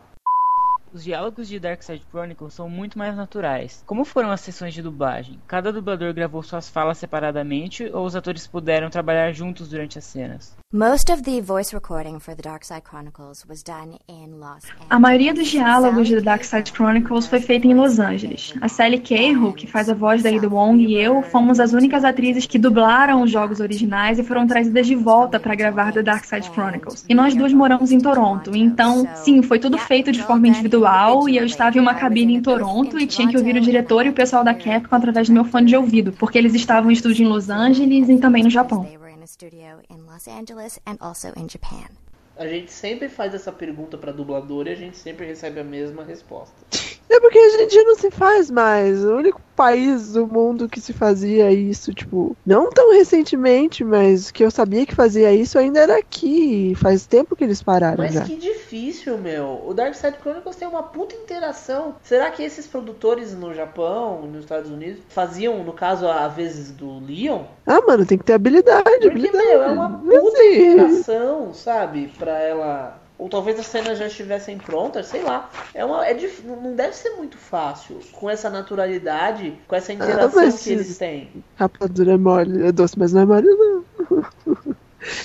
Os diálogos de Dark Side Chronicles são muito mais naturais. Como foram as sessões de dublagem? Cada dublador gravou suas falas separadamente ou os atores puderam trabalhar juntos durante as cenas? Most of the voice recording for the Dark Side Chronicles was done in Los Angeles. A maioria dos diálogos de The Dark Side Chronicles foi feita em Los Angeles. A Sally Cahill, que faz a voz da Ada Wong, e eu fomos as únicas atrizes que dublaram os jogos originais e foram trazidas de volta para gravar The Dark Side Chronicles. E nós duas moramos em Toronto, então, sim, foi tudo feito de forma individual e eu estava em uma cabine em Toronto e tinha que ouvir o diretor e o pessoal da Capcom através do meu fone de ouvido, porque eles estavam em estúdio em Los Angeles e também no Japão. In a studio in Los Angeles and also in Japan. A gente sempre faz essa pergunta pra dublador e a gente sempre recebe a mesma resposta. É porque hoje em dia não se faz mais. O único país do mundo que se fazia isso, tipo, não tão recentemente, mas que eu sabia que fazia isso ainda era aqui. Faz tempo que eles pararam Mas já. que difícil, meu. O Dark Side Chronicles tem uma puta interação. Será que esses produtores no Japão, nos Estados Unidos, faziam, no caso, a vezes do Leon? Ah, mano, tem que ter habilidade, Porque, habilidade. meu, é uma puta Assim, interação, sabe? Pra ela. Ou talvez as cenas já estivessem prontas, sei lá. É uma, é dif... Não deve ser muito fácil. Com essa naturalidade, com essa interação Ah, que eles têm. Rapadura é mole, é doce, mas não é mole, não.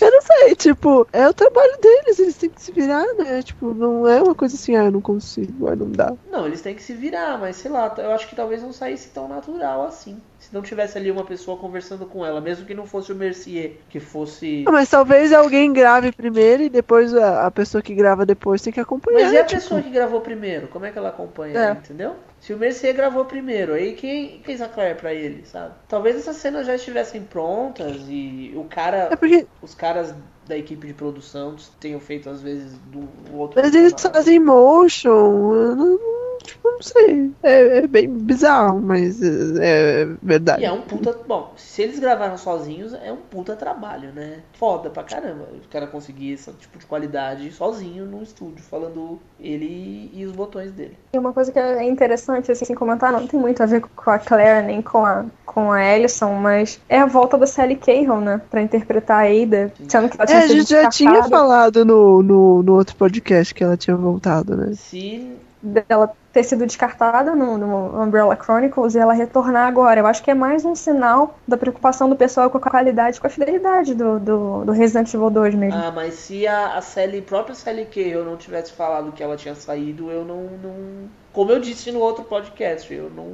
Eu não sei, tipo, é o trabalho deles, eles têm que se virar, né? Tipo, não é uma coisa assim, ah, eu não consigo, ah, não dá. Não, eles têm que se virar, mas sei lá, eu acho que talvez não saísse tão natural assim. Se não tivesse ali uma pessoa conversando com ela, mesmo que não fosse o Mercier, que fosse. Ah, mas talvez alguém grave primeiro e depois a, a pessoa que grava depois tem que acompanhar. Mas e a tipo. pessoa que gravou primeiro? Como é que ela acompanha, É. entendeu? Se o Mercier gravou primeiro, aí quem fez a Claire pra ele, sabe? Talvez essas cenas já estivessem prontas e o cara, É porque os caras da equipe de produção tenham feito às vezes do outro. Mas eles fazem motion, eu não, tipo, não sei. É, é bem bizarro, mas é, é verdade. E é um puta. Bom, se eles gravaram sozinhos, é um puta trabalho, né? Foda pra caramba. O cara conseguir esse tipo de qualidade sozinho no estúdio, falando ele e os botões dele. E uma coisa que é interessante, assim, comentar, não tem muito a ver com a Claire nem com a, com a Ellison, mas é a volta da Sally Cahill, né? Pra interpretar a Ada, sendo que ela tinha É, a gente já tinha falado no, no, no outro podcast que ela tinha voltado, né? Se. Dela ter sido descartada no, no Umbrella Chronicles e ela retornar agora. Eu acho que é mais um sinal da preocupação do pessoal com a qualidade, com a fidelidade do, do, do Resident Evil 2 mesmo. Ah, mas se a, a Sally, própria Sally Cahill não tivesse falado que ela tinha saído, eu não. não... Como eu disse no outro podcast, eu não.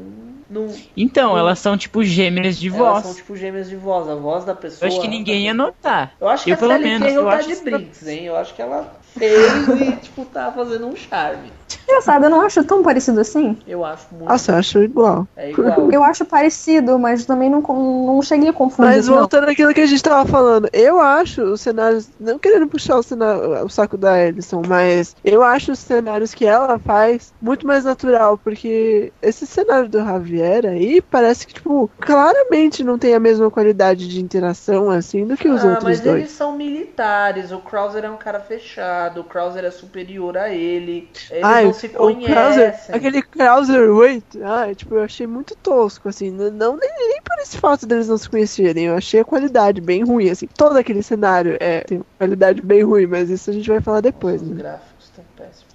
não Então, elas são tipo gêmeas de elas voz. são tipo gêmeas de voz, a voz da pessoa. Eu acho que ninguém ia notar. Eu acho que Eu, a pelo Sally menos, Cahill eu tá acho de brinks, hein? Eu acho que ela fez e, tipo, tá fazendo um charme. Engraçado, eu não acho tão parecido assim. Eu acho muito. Nossa, eu acho igual. É igual. Eu acho parecido, mas também não, não cheguei a confundir. Mas não. voltando àquilo que a gente tava falando, eu acho os cenários, não querendo puxar o, cenário, o saco da Ellison, mas eu acho os cenários que ela faz muito mais natural, porque esse cenário do Javier aí parece que, tipo, claramente não tem a mesma qualidade de interação assim do que os ah, outros mas dois. eles são militares. O Krauser é um cara fechado. O Krauser é superior a ele. Eles Ai, não se o Krauser, conhecem. aquele Krauser Wait, ai, tipo, eu achei muito tosco, assim, não nem, nem por esse fato deles não se conhecerem, eu achei a qualidade bem ruim, assim, todo aquele cenário é, tem qualidade bem ruim, mas isso a gente vai falar depois, Os né? gráficos estão péssimos.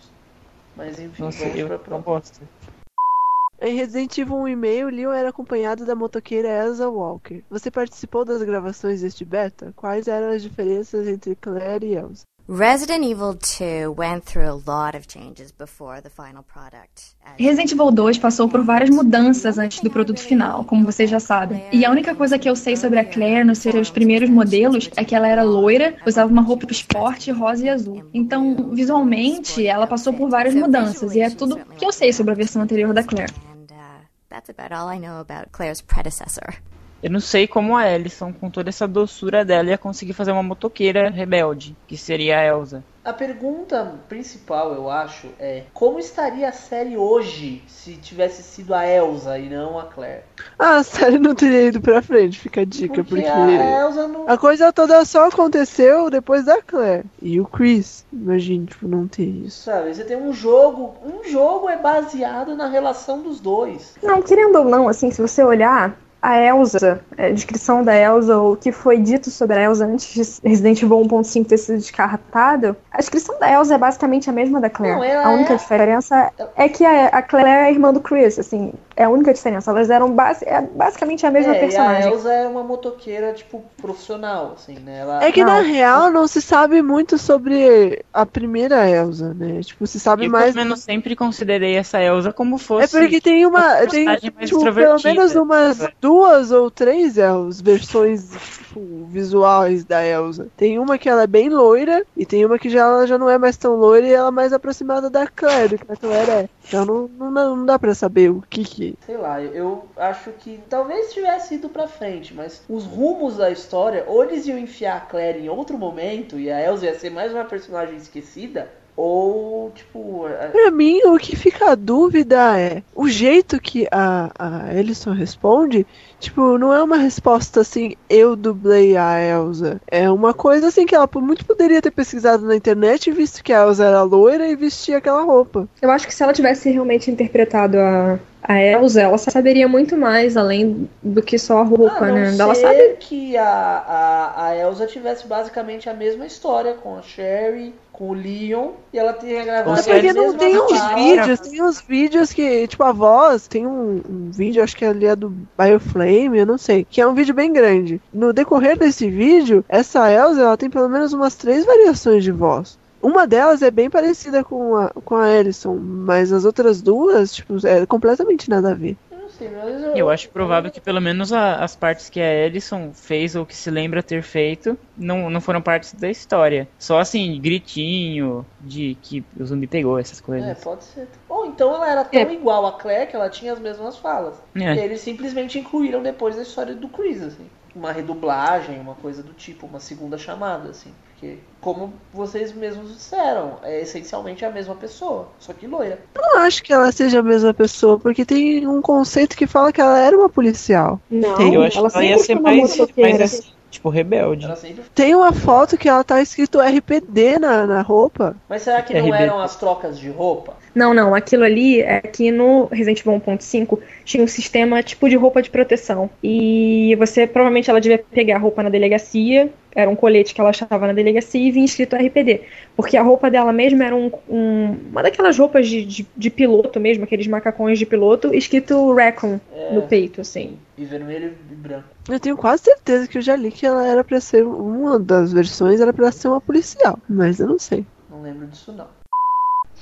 Mas enfim, Nossa, vamos eu pra gosto. Em Resident Evil 1 e-mail, Leon era acompanhado da motoqueira Elsa Walker. Você participou das gravações deste beta? Quais eram as diferenças entre Claire e Elsa? Resident Evil 2 went through a lot of changes before the final product. Resident Evil 2 passou por várias mudanças antes do produto final, como vocês já sabem. E a única coisa que eu sei sobre a Claire nos seus primeiros modelos é que ela era loira, usava uma roupa esporte rosa e azul. Então, visualmente, ela passou por várias mudanças e é tudo que eu sei sobre a versão anterior da Claire. Uh, that's about all I know about Claire's predecessor. Eu não sei como a Ellison, com toda essa doçura dela, ia conseguir fazer uma motoqueira rebelde, que seria a Elsa. A pergunta principal, eu acho, é como estaria a série hoje se tivesse sido a Elsa e não a Claire? Ah, a série não teria ido pra frente, fica a dica, porque. a Elsa não. A coisa toda só aconteceu depois da Claire. E o Chris, imagine, tipo, não ter isso. Sabe, você tem um jogo. Um jogo é baseado na relação dos dois. Não, querendo ou não, assim, se você olhar, a Elsa, a descrição da Elsa, o que foi dito sobre a Elsa antes de Resident Evil 1.5 ter sido descartado, a descrição da Elsa é basicamente a mesma da Claire. Não, a única é- diferença é que a, a Claire é a irmã do Chris, assim, é a única diferença. Elas eram é basicamente a mesma É, e a personagem. Elsa é uma motoqueira, tipo, profissional, assim, né? Ela... É que na Não. real não se sabe muito sobre a primeira Elsa, né? Tipo, se sabe Eu, mais. pelo menos, sempre considerei essa Elsa como fosse. É porque tem uma. uma Tem, personagem mais tipo, pelo menos umas duas ou três Elsa, versões tipo, visuais da Elsa. Tem uma que ela é bem loira, e tem uma que já, ela já não é mais tão loira e ela é mais aproximada da Claire, do que a Claire é. Então não, não, não dá pra saber o que que. Sei lá, eu acho que talvez tivesse ido pra frente, mas os rumos da história, ou eles iam enfiar a Claire em outro momento e a Elsa ia ser mais uma personagem esquecida, ou, tipo, a- Pra mim, o que fica a dúvida é o jeito que a, a Ellison responde. Tipo, não é uma resposta assim, eu dublei a Elsa. É uma coisa assim que ela por muito poderia ter pesquisado na internet, visto que a Elsa era loira e vestia aquela roupa. Eu acho que se ela tivesse realmente interpretado a, a Elsa, ela saberia muito mais além do que só a roupa, a não né? Ela sabe. que a, a, a Elsa tivesse basicamente a mesma história com a Sherry, com o Leon, e ela tenha gravado É porque não tem uns vídeos, tem uns vídeos que, tipo, a voz, tem um, um vídeo, acho que ali é do Bioflame, eu não sei, que é um vídeo bem grande. No decorrer desse vídeo, essa Elsa, ela tem pelo menos umas três variações de voz. Uma delas é bem parecida com a, com a Ellison, mas as outras duas, tipo, é completamente nada a ver. Eu não sei, mas eu, Eu acho provável que pelo menos a- as partes que a Ellison fez ou que se lembra ter feito não, não foram partes da história. Só assim, gritinho de que o zumbi pegou, essas É, coisas. pode ser. Ou então ela era tão É. igual a Claire que ela tinha as mesmas falas. É. E eles simplesmente incluíram depois a história do Chris, assim. Uma redublagem, uma coisa do tipo, uma segunda chamada, assim. Porque, como vocês mesmos disseram, é essencialmente a mesma pessoa, só que loira. Eu não acho que ela seja a mesma pessoa, porque tem um conceito que fala que ela era uma policial. Não, Tem, Eu acho ela que ela ia ser mais, mais assim, tipo, rebelde. Ela sempre. Tem uma foto que ela tá escrito RPD na, na roupa. Mas será que não RB. eram as trocas de roupa? Não, não, aquilo ali é que no Resident Evil 1.5 tinha um sistema tipo de roupa de proteção. E você provavelmente ela devia pegar a roupa na delegacia, era um colete que ela achava na delegacia e vinha escrito RPD. Porque a roupa dela mesma era um, um- uma daquelas roupas de, de, de piloto mesmo, aqueles macacões de piloto, escrito Raccoon É. no peito, assim. E vermelho e branco. Eu tenho quase certeza que eu já li que ela era pra ser uma das versões era pra ser uma policial, mas eu não sei. Não lembro disso não.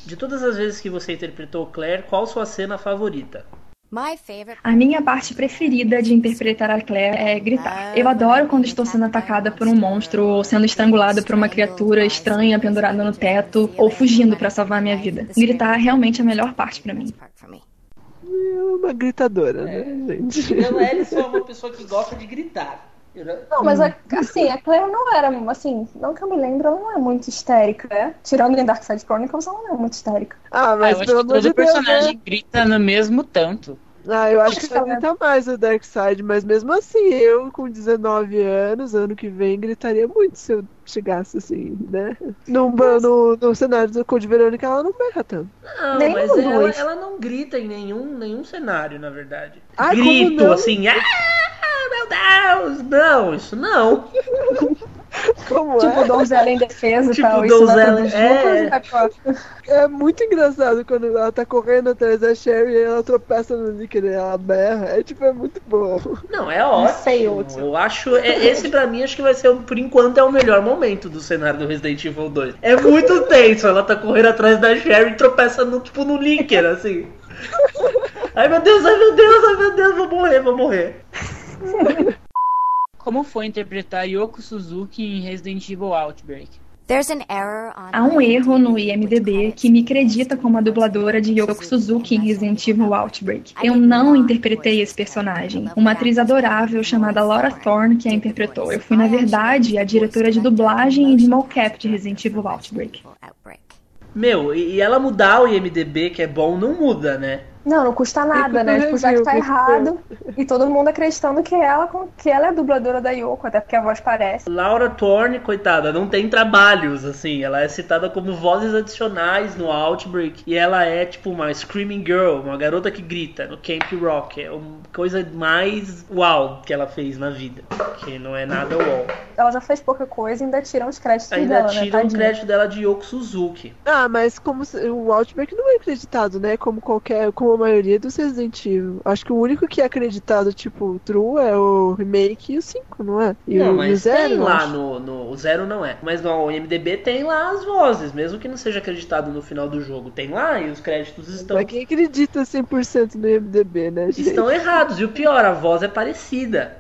De todas as vezes que você interpretou Claire, qual sua cena favorita? My favorite. A minha parte preferida de interpretar a Claire é gritar. Eu adoro quando estou sendo atacada por um monstro ou sendo estrangulada por uma criatura estranha pendurada no teto ou fugindo para salvar a minha vida. Gritar é realmente a melhor parte para mim. É uma gritadora, né, gente? Eu, Ellison é uma pessoa que gosta de gritar. Não- mas a- assim, a Claire não era, assim, não que eu me lembro, ela não é muito histérica, né? Tirando em Dark Side Chronicles, ela não é muito histérica. Ah, Ah, mas eu acho que de todo Deus, personagem né? grita no mesmo tanto. Ah, eu acho que vai gritar mais o Darkseid, mas mesmo assim, eu com 19 anos, ano que vem, gritaria muito se eu chegasse assim, né? No, no, no cenário do Code Verônica, ela não berra tanto. Não, mas ela, ela não grita em nenhum, nenhum cenário, na verdade. Grito, assim, ah, meu Deus! Não, isso não. Como Tipo, é? donzela em defesa e Tipo, tal. Isso donzela- todos é. e É muito engraçado quando ela tá correndo atrás da Sherry e ela tropeça no líquido e ela berra. É tipo, é muito bom. Não, é ótimo. sei outro. Eu acho. é- esse pra mim acho que vai ser, por enquanto, é o melhor momento do cenário do Resident Evil 2. É muito tenso. Ela tá correndo atrás da Sherry e tropeça no, tipo, no líquido, assim. Ai meu Deus, ai meu Deus, ai meu Deus, vou morrer, vou morrer. Como foi interpretar Yoko Suzuki em Resident Evil Outbreak? There's an error on Há um erro no IMDB que me acredita como a dubladora de Yoko Suzuki em Resident Evil Outbreak. Eu não interpretei esse personagem. Uma atriz adorável chamada Laura Thorne que a interpretou. Eu fui, na verdade, a diretora de dublagem e de mocap de Resident Evil Outbreak. Meu, e ela mudar o IMDB, que é bom, não muda, né? Não, não custa nada, né? Tipo, já que tá errado e todo mundo acreditando que ela, que ela é a dubladora da Yoko, até porque a voz parece. Laura Thorne, coitada, não tem trabalhos, assim. Ela é citada como vozes adicionais no Outbreak. E ela é, tipo, uma Screaming Girl, uma garota que grita no Camp Rock. É uma coisa mais uau que ela fez na vida. Que não é nada uau. Ela já fez pouca coisa e ainda tiram os créditos Ainda dela, né? tira o Tadinha. crédito dela de Yoko Suzuki. Ah, mas como se- o Outbreak não é acreditado, né? Como qualquer, como a maioria dos Resident Evil. Acho que o único que é acreditado, tipo, True é o remake e o 5, não é? E não, o, e o mas Zero, tem lá no, no. O Zero não é. Mas no IMDB tem lá as vozes, mesmo que não seja acreditado no final do jogo. Tem lá e os créditos estão. Mas quem acredita 100% no IMDB, né, gente? Estão errados. E o pior, a voz é parecida.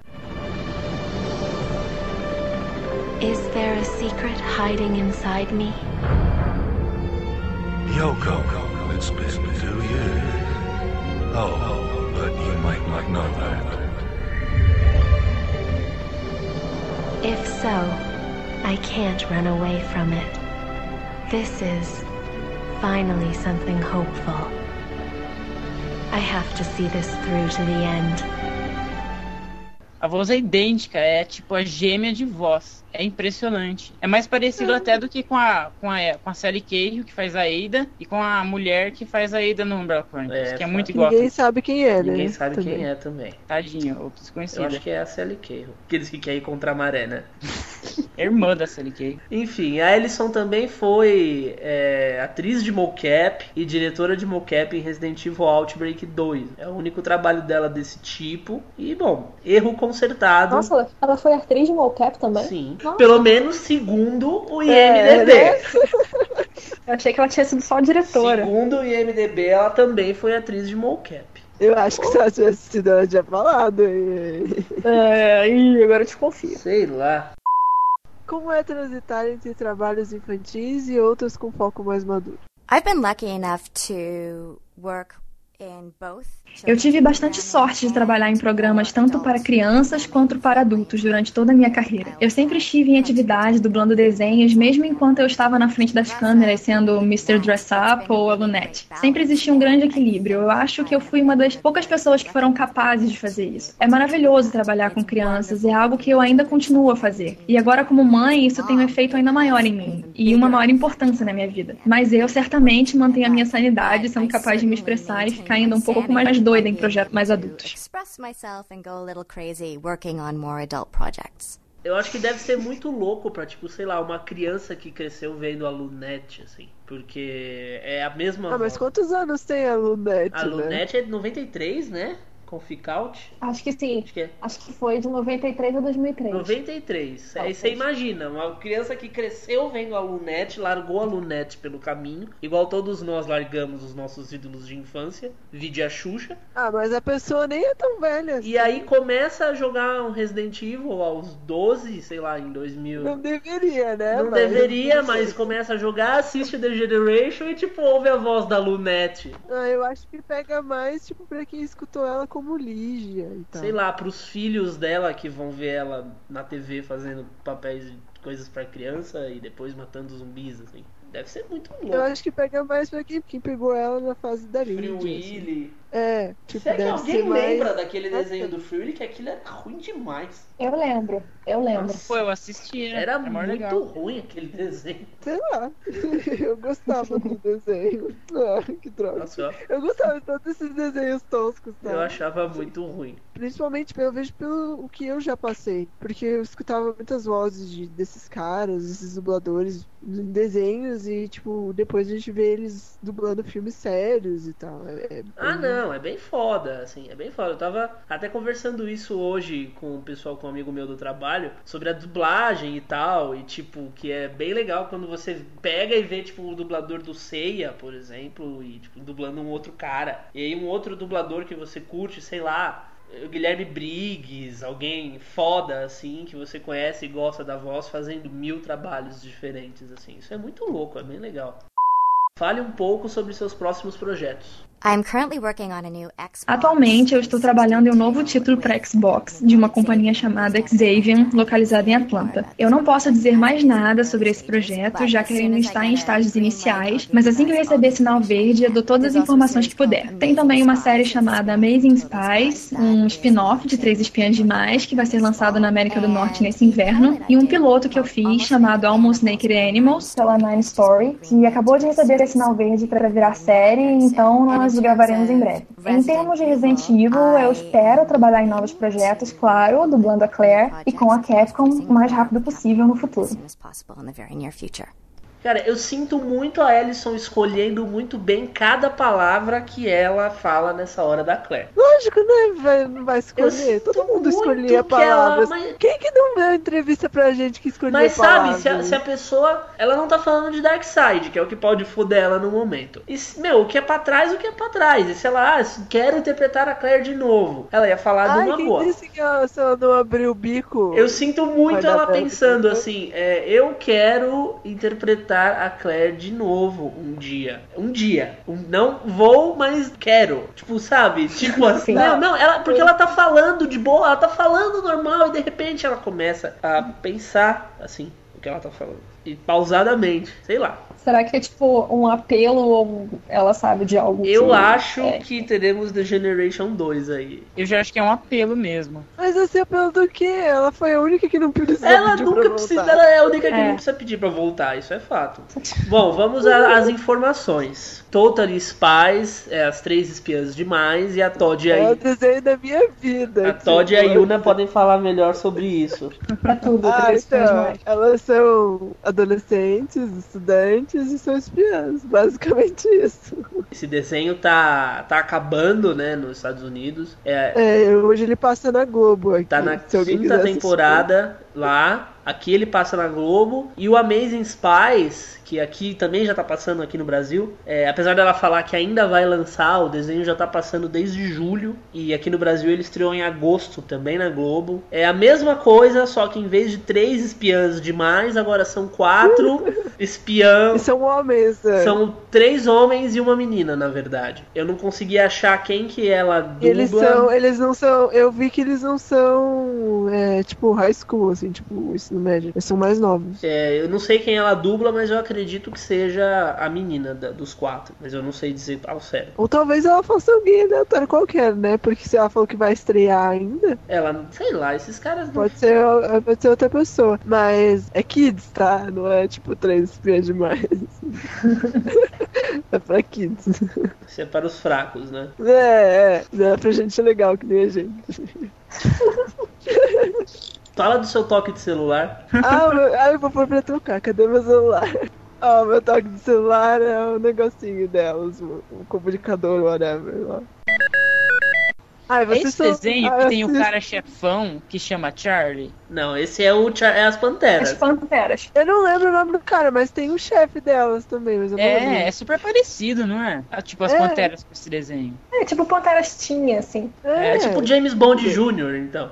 Is there a secret hiding inside me? Yoko, it's been two years. Oh, but you might not know that. If so, I can't run away from it. This is finally something hopeful. I have to see this through to the end. A voz é idêntica, é tipo a gêmea de voz. É impressionante. É mais parecido até do que com a, com a, com a Sally Cahill, que faz a Ada, e com a mulher que faz a Ada no Umbrella Chronicles, É, que é fato. muito igual. Ninguém sabe quem é, né? Ninguém sabe Também. quem é também. Tadinho, outra Eu desconhecida. acho que é a Sally Cahill. Aqueles que querem ir contra a maré, né? É irmã da Sally Cahill. Enfim, a Ellison também foi é, atriz de mocap e diretora de mocap em Resident Evil Outbreak 2. É o único trabalho dela desse tipo. E, bom, erro consertado. Nossa, ela- ela foi atriz de mocap também? Sim. Nossa. Pelo menos segundo o É, IMDB. né? Eu achei que ela tinha sido só diretora. Segundo o IMDB, ela também foi atriz de mocap. Eu acho que se ela tivesse sido, ela tinha falado. E... É, ih, agora eu te confio. Sei lá. Como é transitar entre trabalhos infantis e outros com foco mais maduro? I've been lucky enough to work. Eu tive bastante sorte de trabalhar em programas tanto para crianças quanto para adultos durante toda a minha carreira. Eu sempre estive em atividade dublando desenhos, mesmo enquanto eu estava na frente das câmeras, sendo Mr. Dress Up ou a Lunette. Sempre existia um grande equilíbrio. Eu acho que eu fui uma das poucas pessoas que foram capazes de fazer isso. É maravilhoso trabalhar com crianças, é algo que eu ainda continuo a fazer. E agora, como mãe, isso tem um efeito ainda maior em mim e uma maior importância na minha vida. Mas eu certamente mantenho a minha sanidade, sendo capaz de me expressar e ainda um pouco mais doida em projetos mais adultos. Express myself and go a little crazy working on more adult projects. Eu acho que deve ser muito louco pra, tipo, sei lá, uma criança que cresceu vendo a Lunette, assim. Porque é a mesma. Ah, mas voz. quantos anos tem a Lunette, A né? Lunette é de 93, né? Com Fick Out. Acho que sim. Acho que é. Acho que foi de 93 a 2003. 93. Aí você imagina, uma criança que cresceu vendo a Lunette, largou a Lunette pelo caminho, igual todos nós largamos os nossos ídolos de infância, vide a Xuxa, Ah, mas a pessoa nem é tão velha. assim. e aí começa a jogar um Resident Evil aos 12, sei lá, em 2000. Não deveria, né? Não mas- deveria, mas começa a jogar, assiste The Generation e tipo ouve a voz da Lunette. Ah, eu acho que pega mais, tipo, pra quem escutou ela como Lígia e tal. Sei lá, pros filhos dela que vão ver ela na TV fazendo papéis coisas pra criança e depois matando zumbis, assim. Deve ser muito Eu louco. acho que pega mais pra quem, quem pegou ela na fase da Free Lígia. assim. É, tipo, Se é que alguém mais... lembra daquele desenho do Fury, que aquilo era ruim demais. Eu lembro, eu lembro. Pô, eu assisti. né? Era mó muito legal. ruim aquele desenho. Sei lá. Eu gostava do desenho. Ah, que droga. Nossa, eu, gostava de todos esses desenhos toscos, tá? eu achava muito ruim. Principalmente eu vejo pelo o que eu já passei. Porque eu escutava muitas vozes de, desses caras, desses dubladores em desenhos e, tipo, depois a gente vê eles dublando filmes sérios e tal. É, é Ah, bem- não, é bem foda, assim, é bem foda. Eu tava até conversando isso hoje com o pessoal, com um amigo meu do trabalho, sobre a dublagem e tal, e tipo, que é bem legal quando você pega e vê, tipo, o dublador do Seiya, por exemplo, e, tipo, dublando um outro cara. E aí um outro dublador que você curte, sei lá, o Guilherme Briggs, alguém foda, assim, que você conhece e gosta da voz, fazendo mil trabalhos diferentes, assim. Isso é muito louco, é bem legal. Fale um pouco sobre seus próximos projetos. Atualmente, eu estou trabalhando em um novo título para Xbox, de uma companhia chamada Xavian, localizada em Atlanta. Eu não posso dizer mais nada sobre esse projeto, já que ele ainda está em estágios iniciais, mas assim que eu receber sinal verde, eu dou todas as informações que puder. Tem também uma série chamada Amazing Spies, um spin-off de Três Espiãs Demais, que vai ser lançado na América do Norte nesse inverno, e um piloto que eu fiz chamado Almost Naked Animals, pela Nine Story, que acabou de receber sinal verde para virar série, então nós gravaremos em breve. Em termos de Resident Evil, eu espero trabalhar em novos projetos, claro, dublando a Claire e com a Capcom o mais rápido possível no futuro. Cara, eu sinto muito a Ellison escolhendo muito bem cada palavra que ela fala nessa hora da Claire. Lógico, né? Vai, não vai escolher. Todo mundo escolhia que ela- palavras. mas- Quem que não deu entrevista pra gente que escolhia Mas palavras? sabe, se a, se a pessoa. Ela não tá falando de Darkseid, que é o que pode foder ela no momento. E, meu, o que é pra trás, o que é pra trás. E se ela, ah, quero interpretar a Claire de novo. Ela ia falar de Ai, uma quem boa. disse que ela, se ela não abrir o bico... Eu sinto muito ela pensando assim, é, eu quero interpretar a Claire de novo um dia. Um dia. Um- não vou, mas quero. Tipo, sabe? Tipo assim. não, não, ela, porque ela tá falando de boa, ela tá falando normal e de repente ela começa a pensar assim, o que ela tá falando. E pausadamente, sei lá. Será que é tipo um apelo ou ela sabe de algo Eu que- acho é. que teremos The Generation 2 aí. Eu já acho que é um apelo mesmo. Mas assim, pelo do quê? Ela foi a única que não precisou Ela pedir pra nunca voltar. precisa, ela é a única que É. não precisa pedir pra voltar, isso é fato. Bom, vamos a- às informações. Totally Spies, é as três espiãs demais, e a Todd e É o a, desenho da minha vida. a, Todd e a tipo. Yuna podem falar melhor sobre isso. Pra tudo, Ah, então, demais. elas são adolescentes, estudantes e são espiãs. Basicamente isso. Esse desenho tá, tá acabando, né, nos Estados Unidos. É, É, hoje ele passa na Globo aqui. Tá na quinta temporada lá. Aqui ele passa na Globo. E o Amazing Spies, que aqui também já tá passando aqui no Brasil. é, apesar dela falar que ainda vai lançar, o desenho já tá passando desde julho. E aqui no Brasil ele estreou em agosto também na Globo. É a mesma coisa, só que em vez de três espiãs demais, agora são quatro espiãs. são homens. é. São três homens e uma menina, na verdade. Eu não consegui achar quem que ela dubla. Eles são, eles não são. Eu vi que eles não são, é, tipo, high school, assim, tipo, ensino médio. Eles são mais novos. É, eu não sei quem ela dubla, mas eu acredito que seja a menina da- dos quatro. Mas eu não sei dizer ao certo. Ou talvez ela fosse alguém aleatório qualquer, né? Porque se ela falou que vai estrear ainda, Ela, sei lá, esses caras não. pode ser, pode ser outra pessoa. Mas é kids, tá? Não é tipo três espiãs demais. é pra kids. Isso é para os fracos, né? É, é. Não é pra gente legal que nem a gente. Fala do seu toque de celular. Ah, meu, ah, eu vou pôr pra trocar. Cadê meu celular? Ah, meu toque de celular é o negocinho delas, o, o comunicador, whatever lá. Ai, É vocês esse são- desenho Ah, que tem o vocês- cara chefão que chama Charlie. Não, esse é o Char- é as As Panteras. Panteras. Eu não lembro o nome do cara, mas tem o chefe delas também, mas eu não É, lembro. é super parecido, não é? Ah, Tipo as É. panteras com esse desenho. É tipo Panteras tinha, assim. É tipo James Bond Jr., então.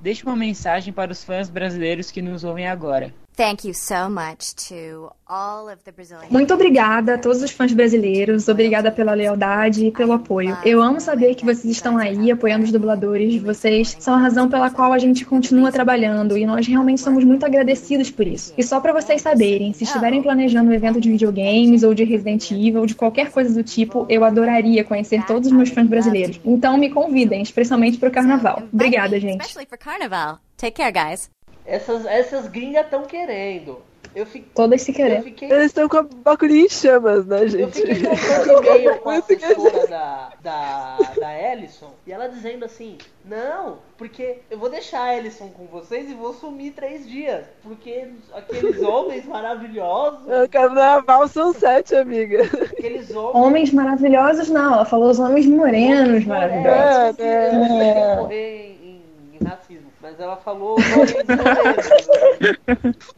Deixa uma mensagem para os fãs brasileiros que nos ouvem agora. Thank you so much to all of the Brazilian. Muito obrigada a todos os fãs brasileiros, obrigada pela lealdade e pelo apoio. Eu amo saber que vocês estão aí apoiando os dubladores, vocês são a razão pela qual a gente continua trabalhando e nós realmente somos muito agradecidos por isso. E só para vocês saberem, se estiverem planejando um evento de videogames ou de Resident Evil ou de qualquer coisa do tipo, eu adoraria conhecer todos os meus fãs brasileiros. Então me convidem, especialmente para o carnaval. Obrigada, gente. Especially for Carnival. Take care, guys. Essas, essas gringas estão querendo. Eu fiquei. Todas se Eu querer. fiquei. Eles estão com a baculinha em chamas, né, Eu gente? fiquei trocando e-mail com a Eu fiquei- assessora da, da, da Ellison e ela dizendo assim: Não, porque eu vou deixar a Ellison com vocês e vou sumir três dias. Porque aqueles homens maravilhosos, É o carnaval são sete, amiga. aqueles homens. Homens maravilhosos, não, ela falou os homens morenos maravilhosos. É, eu sei se correr em, em racismo, mas ela falou.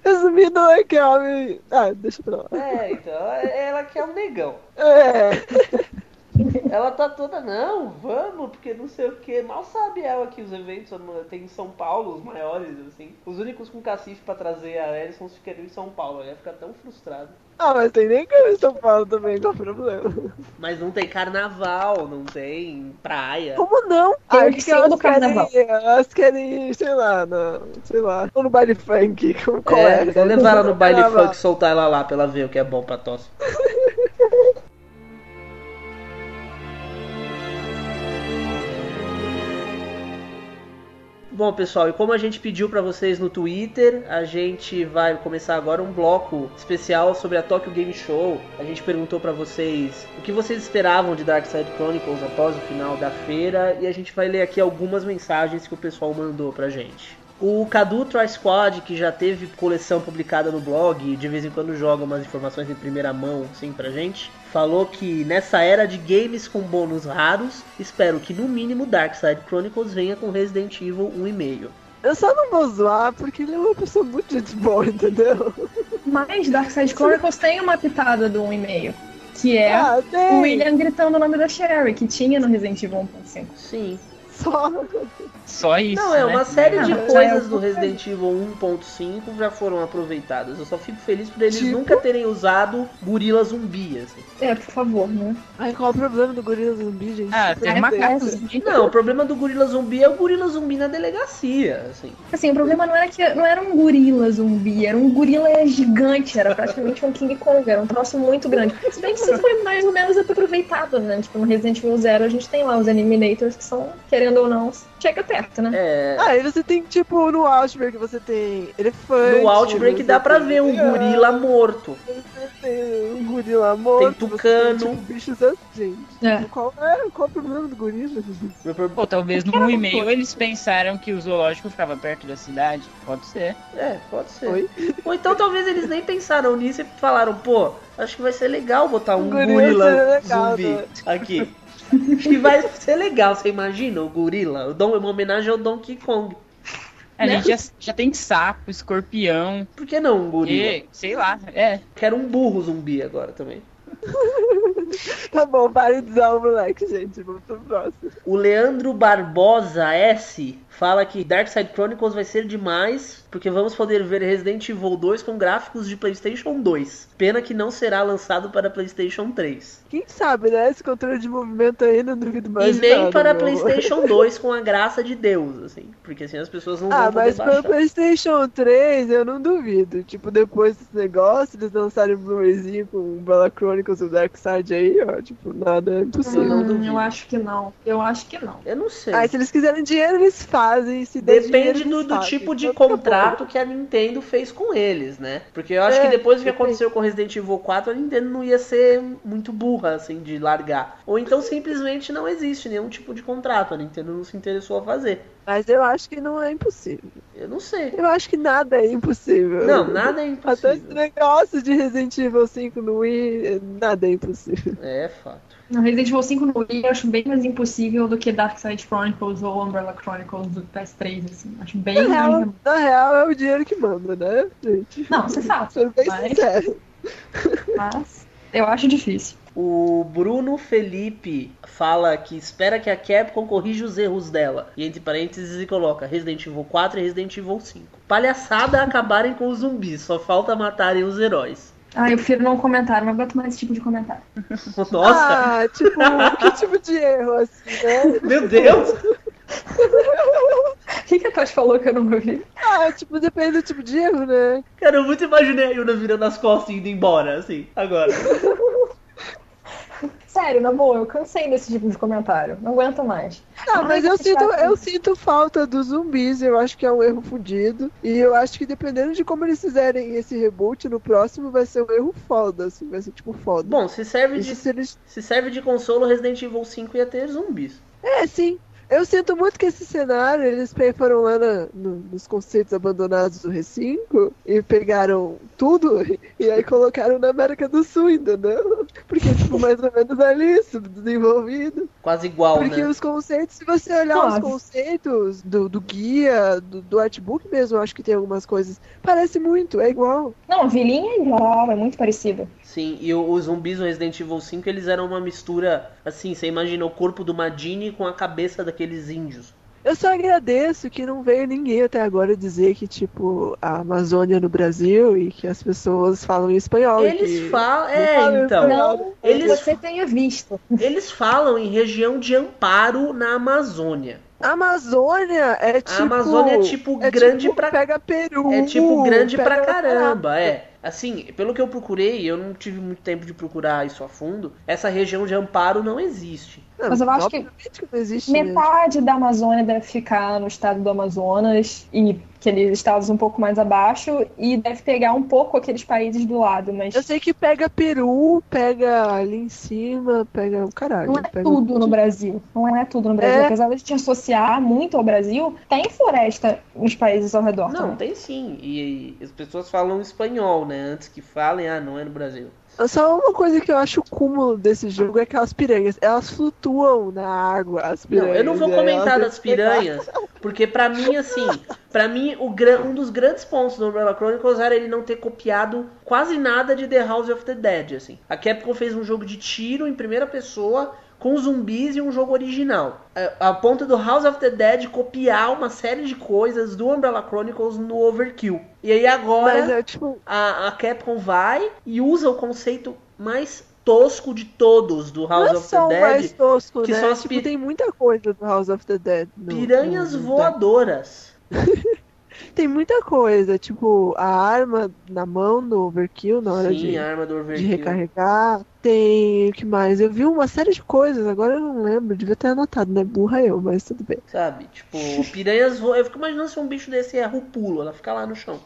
Resumindo, é que homem. Ah, deixa pra lá. É, então, ela quer um negão. É. Ela tá toda, não, vamos, porque não sei o que. Mal sabe ela que os eventos tem em São Paulo, os maiores, assim. Os únicos com cacife pra trazer a Ellison ficariam em São Paulo. Ela ia ficar tão frustrada. Ah, mas tem nem câmera em São Paulo também, qual o problema? Mas não tem carnaval, não tem praia. Como não? Tem Ah, o porque desfile elas do carnaval. Querem, elas querem ir, sei lá, na, sei lá, ou no baile funk, como qual É, é? vou levar ela no baile funk e soltar ela lá pra ela ver o que é bom pra tosse. Bom, pessoal, e como a gente pediu pra vocês no Twitter, a gente vai começar agora um bloco especial sobre a Tokyo Game Show. A gente perguntou pra vocês o que vocês esperavam de Dark Side Chronicles após o final da feira e a gente vai ler aqui algumas mensagens que o pessoal mandou pra gente. O Cadu Tri Squad, que já teve coleção publicada no blog e de vez em quando joga umas informações em primeira mão assim pra gente, falou que nessa era de games com bônus raros, espero que no mínimo Dark Side Chronicles venha com Resident Evil 1,5. Eu só não vou zoar porque ele é uma pessoa muito gente boa, entendeu? Mas Darkseid Chronicles tem uma pitada do 1,5. Que é Ah, o William gritando o nome da Sherry, que tinha no Resident Evil 1.5. Sim. Só. Só isso. Não, é né? uma série de é coisas o do Resident Evil 1.5 já foram aproveitadas. Eu só fico feliz por eles Tipo? nunca terem usado gorila zumbi, assim. É, por favor, né? Ai, qual o problema do gorila zumbi, gente? Ah, tem Super macacos. Não, o problema do gorila zumbi é o gorila zumbi na delegacia, assim. Assim, o problema não era que não era um gorila zumbi, era um gorila gigante, era praticamente um King Kong, era um troço muito grande. Se bem que isso foi mais ou menos aproveitado, né? Tipo, no Resident Evil Zero a gente tem lá os Eliminators que são, querendo ou não, chega perto, né? É. Ah, e você tem, tipo, no Outbreak você tem elefante. No Outbreak dá pra ver um leão, gorila morto. Você tem um gorila morto. Tem tucano. Tem, tipo, bichos assim, gente. É. Qual, é, qual o problema do gorila? Pô, talvez no 1,5 eles pensaram que o zoológico ficava perto da cidade. Pode ser. É, pode ser. Oi? Ou então talvez eles nem pensaram nisso e falaram, pô, acho que vai ser legal botar um gorila gorila, seria legal, zumbi né? aqui. Acho que vai ser legal, você imagina o gorila? O Dom, uma homenagem ao Donkey Kong. A gente já, já tem sapo, escorpião, Por que não um gorila? e sei lá, é. Quero um burro zumbi agora também. Tá bom, pare de usar o moleque, gente. Vamos pro próximo. O Leandro Barbosa S fala que Dark Side Chronicles vai ser demais, porque vamos poder ver Resident Evil 2 com gráficos de PlayStation 2. Pena que não será lançado para PlayStation 3. Quem sabe, né? Esse controle de movimento aí não duvido mais. e nem nada, para meu. PlayStation 2 com a graça de Deus, assim. Porque assim as pessoas não Ah, vão poder mas para baixar. o PlayStation 3 eu não duvido. Tipo, depois desse negócio, eles lançarem um Blu-rayzinho com o Bella Chronicles e o Dark Side aí, ó. Tipo, nada é impossível. não Hum, eu acho que não. Eu acho que não. Eu não sei. Ah, se eles quiserem dinheiro, eles fazem. Se Depende dinheiro, do, eles do fazem. tipo de Então, contrato que a Nintendo fez com eles, né? Porque eu acho É, que depois do que aconteceu com Resident Evil 4, a Nintendo não ia ser muito burra, assim, de largar. Ou então simplesmente não existe nenhum tipo de contrato. A Nintendo não se interessou a fazer. Mas eu acho que não é impossível. Eu não sei. Eu acho que nada é impossível. Não, nada é Até esse impossível. negócio de Resident Evil 5 no Wii, nada é impossível. É fato. No Resident Evil 5 no Wii eu acho bem mais impossível do que Darkseid Chronicles ou Umbrella Chronicles do PS3, assim. Acho bem Na real, mais... na real, é o dinheiro que manda, né, gente? Não, você sabe. Sendo bem Mas- sincero. Mas... Eu acho difícil. O Bruno Felipe fala que espera que a Capcom corrija os erros dela. E entre parênteses ele coloca Resident Evil 4 e Resident Evil 5. Palhaçada acabarem com os zumbis, só falta matarem os heróis. Ah, eu prefiro não comentar, não aguento mais esse tipo de comentário. Nossa! Ah, tipo, que tipo de erro, assim, né? Meu Deus! O que, que a Tosh falou que eu não ouvi? Ah, tipo, depende do tipo de erro, né? Cara, eu muito imaginei a Yuna virando as costas e indo embora, assim, agora. Sério, na boa, eu cansei desse tipo de comentário. Não aguento mais. Não, mas eu sinto, eu sinto falta dos zumbis, eu acho que é um erro fudido. E eu acho que dependendo de como eles fizerem esse reboot no próximo, vai ser um erro foda, assim, vai ser tipo foda. Bom, se serve Isso de, se eles. se serve de consolo, Resident Evil 5 ia ter zumbis. É, sim. Eu sinto muito que esse cenário, eles foram lá na- no- nos conceitos abandonados do R5 e pegaram tudo e aí colocaram na América do Sul, entendeu? Porque, tipo, mais ou menos ali, isso, desenvolvido. Quase igual, Porque né? os conceitos, se você olhar os Suave. conceitos do, do guia, do, do artbook mesmo, eu acho que tem algumas coisas. Parece muito, é igual. Não, a vilinha é igual, é muito parecida. Sim, e o- os zumbis no Resident Evil 5, eles eram uma mistura, assim, você imagina o corpo do Madini com a cabeça daqueles índios. Eu só agradeço que não veio ninguém até agora dizer que, tipo, a Amazônia no Brasil e que as pessoas falam em espanhol. Eles que falam. É, falam então. espanhol. Não, Eles- você tenha visto. Eles falam em região de amparo na Amazônia. A Amazônia é tipo. A Amazônia é tipo é grande tipo, pra. Pega Peru. É tipo grande pra caramba, é. Assim, pelo que eu procurei, eu não tive muito tempo de procurar isso a fundo, essa região de amparo não existe. Não, Mas eu acho que que mesmo. Metade da Amazônia deve ficar no estado do Amazonas e aqueles estados um pouco mais abaixo e deve pegar um pouco aqueles países do lado, mas Eu sei que pega Peru, pega ali em cima, pega o caralho. não é pega tudo no Brasil. Não é tudo no Brasil. É. Apesar de a gente associar muito ao Brasil, tem floresta nos países ao redor. Não, também. tem sim. E, e as pessoas falam espanhol, né? Antes que falem, ah, não é no Brasil. Só uma coisa que eu acho cúmulo desse jogo é aquelas piranhas. Elas flutuam na água, as Não, piranhas. eu não vou aí comentar elas das piranhas, porque pra mim, assim, pra mim, o um dos grandes pontos do Umbrella Chronicles era ele não ter copiado quase nada de The House of the Dead, assim. A Capcom fez um jogo de tiro em primeira pessoa com zumbis e um jogo original. A, a ponto do House of the Dead copiar uma série de coisas do Umbrella Chronicles no Overkill. E aí agora é tipo. a, a Capcom vai e usa o conceito mais tosco de todos do House não é of the Dead. mais tosco, que né? são as tipo, tem muita coisa do House of the Dead. no- Piranhas no- voadoras. Tem muita coisa, tipo, a arma na mão no overkill na hora Sim, de, a arma do de Overkill. recarregar. Tem o que mais? Eu vi uma série de coisas, agora eu não lembro, devia ter anotado, né? Burra eu, mas tudo bem. Sabe? Tipo, piranhas voam. Eu fico imaginando se um bicho desse erra o pulo. Ela fica lá no chão.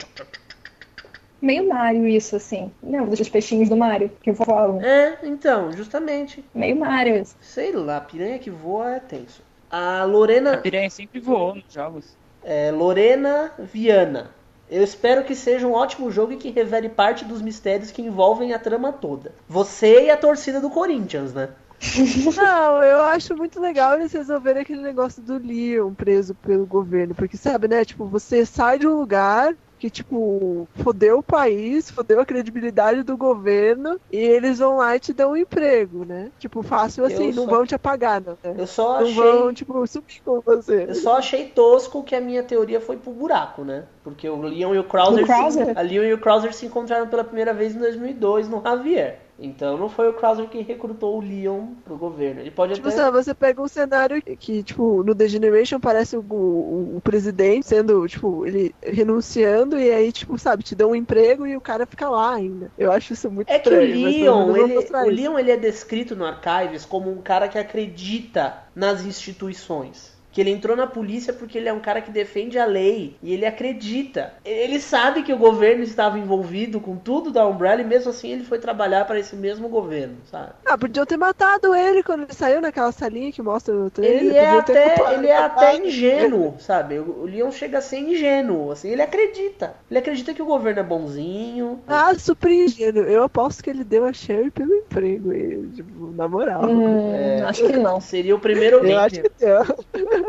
Meio Mario isso, assim. Lembra dos peixinhos do Mario que voam? É, então, justamente. Meio Mario isso. Sei lá, piranha que voa é tenso. A A Lorena. piranha sempre voou nos jogos. É, Lorena Viana. Eu espero que seja um ótimo jogo e que revele parte dos mistérios que envolvem a trama toda. Você e a torcida do Corinthians, né? Não, eu acho muito legal eles resolverem aquele negócio do Leon preso pelo governo, porque sabe, né? Tipo, você sai de um lugar que, tipo, fodeu o país, fodeu a credibilidade do governo, e eles vão lá e te dão um emprego, né? Tipo, fácil assim, Eu não só- vão te apagar, não, né? Eu só Não achei. vão, tipo, subir com você. Eu só achei tosco que a minha teoria foi pro buraco, né? Porque o Leon e o Krauser, O Krauser? Se, a Leon e o Krauser se encontraram pela primeira vez em 2002 no Javier. Então não foi o Krauser quem recrutou o Leon pro governo. Ele pode Tipo, até... sabe, você pega um cenário que, tipo, no The Generation parece o, o, o presidente sendo, tipo, ele renunciando e aí, tipo, sabe, te dão um emprego e o cara fica lá ainda. Eu acho isso muito É que o estranho. mas pelo Leon, menos vão ele, o. Leon ele é descrito no Archives como um cara que acredita nas instituições. Que ele entrou na polícia porque ele é um cara que defende a lei e ele acredita. Ele sabe que o governo estava envolvido com tudo da Umbrella e mesmo assim ele foi trabalhar para esse mesmo governo, sabe? Ah, podiam ter matado ele quando ele saiu naquela salinha que mostra no trailer. Ele é até, culpado- ele é até ingênuo, sabe? O o Leon chega a ser ingênuo, assim, ele acredita. Ele acredita que o governo é bonzinho. Ah, super ingênuo. Eu aposto que ele deu a Sherry pelo emprego, e, tipo, na moral. Hum, É. Acho que não. Seria o primeiro Eu acho que deu.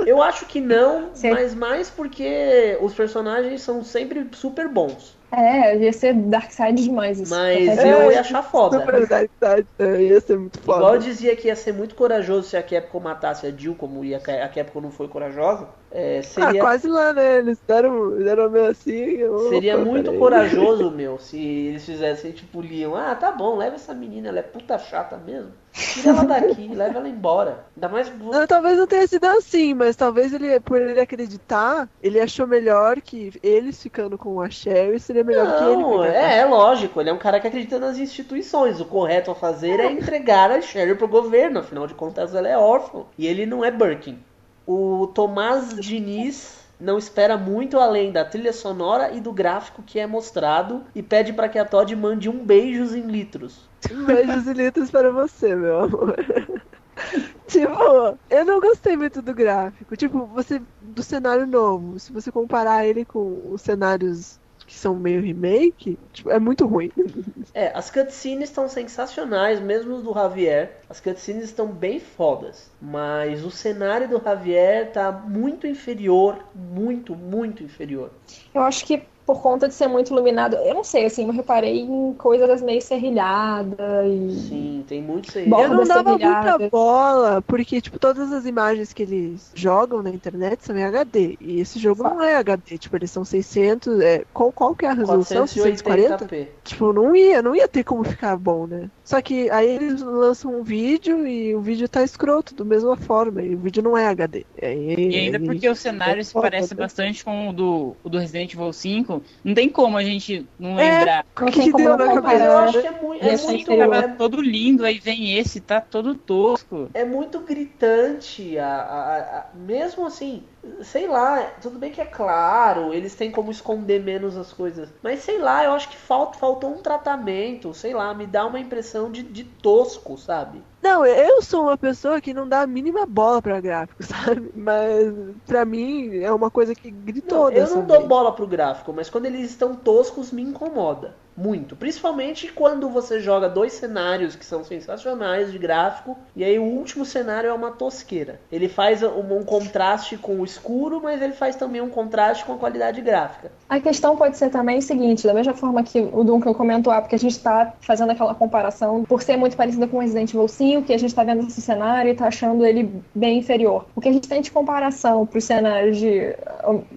Eu acho que não, Sim. mas mais porque os personagens são sempre super bons. É, ia ser Darkseid demais isso. Mas Até eu ia achar foda. Super Darkseid. É, ia ser muito foda. Igual eu dizia que ia ser muito corajoso se a Capcom matasse a Jill, como ia, a Capcom não foi corajosa. É, Ah, seria quase lá, né? Eles deram, deram meio assim. opa, seria muito peraí. corajoso, meu, se eles fizessem tipo Leon. Ah, tá bom, leva essa menina, ela é puta chata mesmo. Tira ela daqui, leva ela embora. Ainda mais. Não, talvez não tenha sido assim, mas talvez ele, por ele acreditar, ele achou melhor que eles ficando com a Sherry seria melhor que ele. Não, é, é lógico, ele é um cara que acredita nas instituições. O correto a fazer é entregar a Sherry pro governo, afinal de contas ela é órfã. E ele não é Birkin. O Tomás Diniz não espera muito além da trilha sonora e do gráfico que é mostrado e pede para que a Todd mande um beijos em litros. Beijos e litros para você, meu amor. tipo, eu não gostei muito do gráfico. Tipo, você. Do cenário novo. Se você comparar ele com os cenários que são meio remake, tipo, é muito ruim. É, as cutscenes estão sensacionais, mesmo os do Javier. As cutscenes estão bem fodas. Mas o cenário do Javier tá muito inferior. Muito, muito inferior. Eu acho que por conta de ser muito iluminado, eu não sei, assim, eu reparei em coisas meio serrilhadas e. Sim, tem muito. Bom, Eu não dava muita bola, porque, tipo, todas as imagens que eles jogam na internet são em HD. E esse jogo não é HD, tipo, eles são 600. É, qual, qual que é a resolução? 640? 480p. Tipo, não ia, não ia ter como ficar bom, né? Só que aí eles lançam um vídeo e o vídeo tá escroto, da mesma forma, e o vídeo não é HD. E, aí, E ainda porque o cenário se foda, parece né? bastante com o do, o do Resident Evil 5, não tem como a gente não É, lembrar. O que, que deu não na Mas eu acho cabeça? que é muito, E é esse muito. Tava todo lindo, aí vem esse, tá todo tosco. é muito gritante. A, a- a- mesmo assim, sei lá, tudo bem que é claro, eles têm como esconder menos as coisas. Mas sei lá, eu acho que falta, faltou um tratamento, sei lá, me dá uma impressão de, de tosco, sabe? Não, eu sou uma pessoa que não dá a mínima bola pra gráfico, sabe? Mas pra mim é uma coisa que gritou Não, eu não dou vez. bola pro gráfico, mas quando eles estão toscos me incomoda. Muito. Principalmente quando você joga dois cenários que são sensacionais de gráfico, e aí o último cenário é uma tosqueira. Ele faz um, um contraste com o escuro, mas ele faz também um contraste com a qualidade gráfica. A questão pode ser também o seguinte, da mesma forma que o Duncan comentou, ah, porque a gente tá fazendo aquela comparação, por ser muito parecida com Resident Evil 5, que a gente tá vendo esse cenário e tá achando ele bem inferior. O que a gente tem de comparação pros cenários de,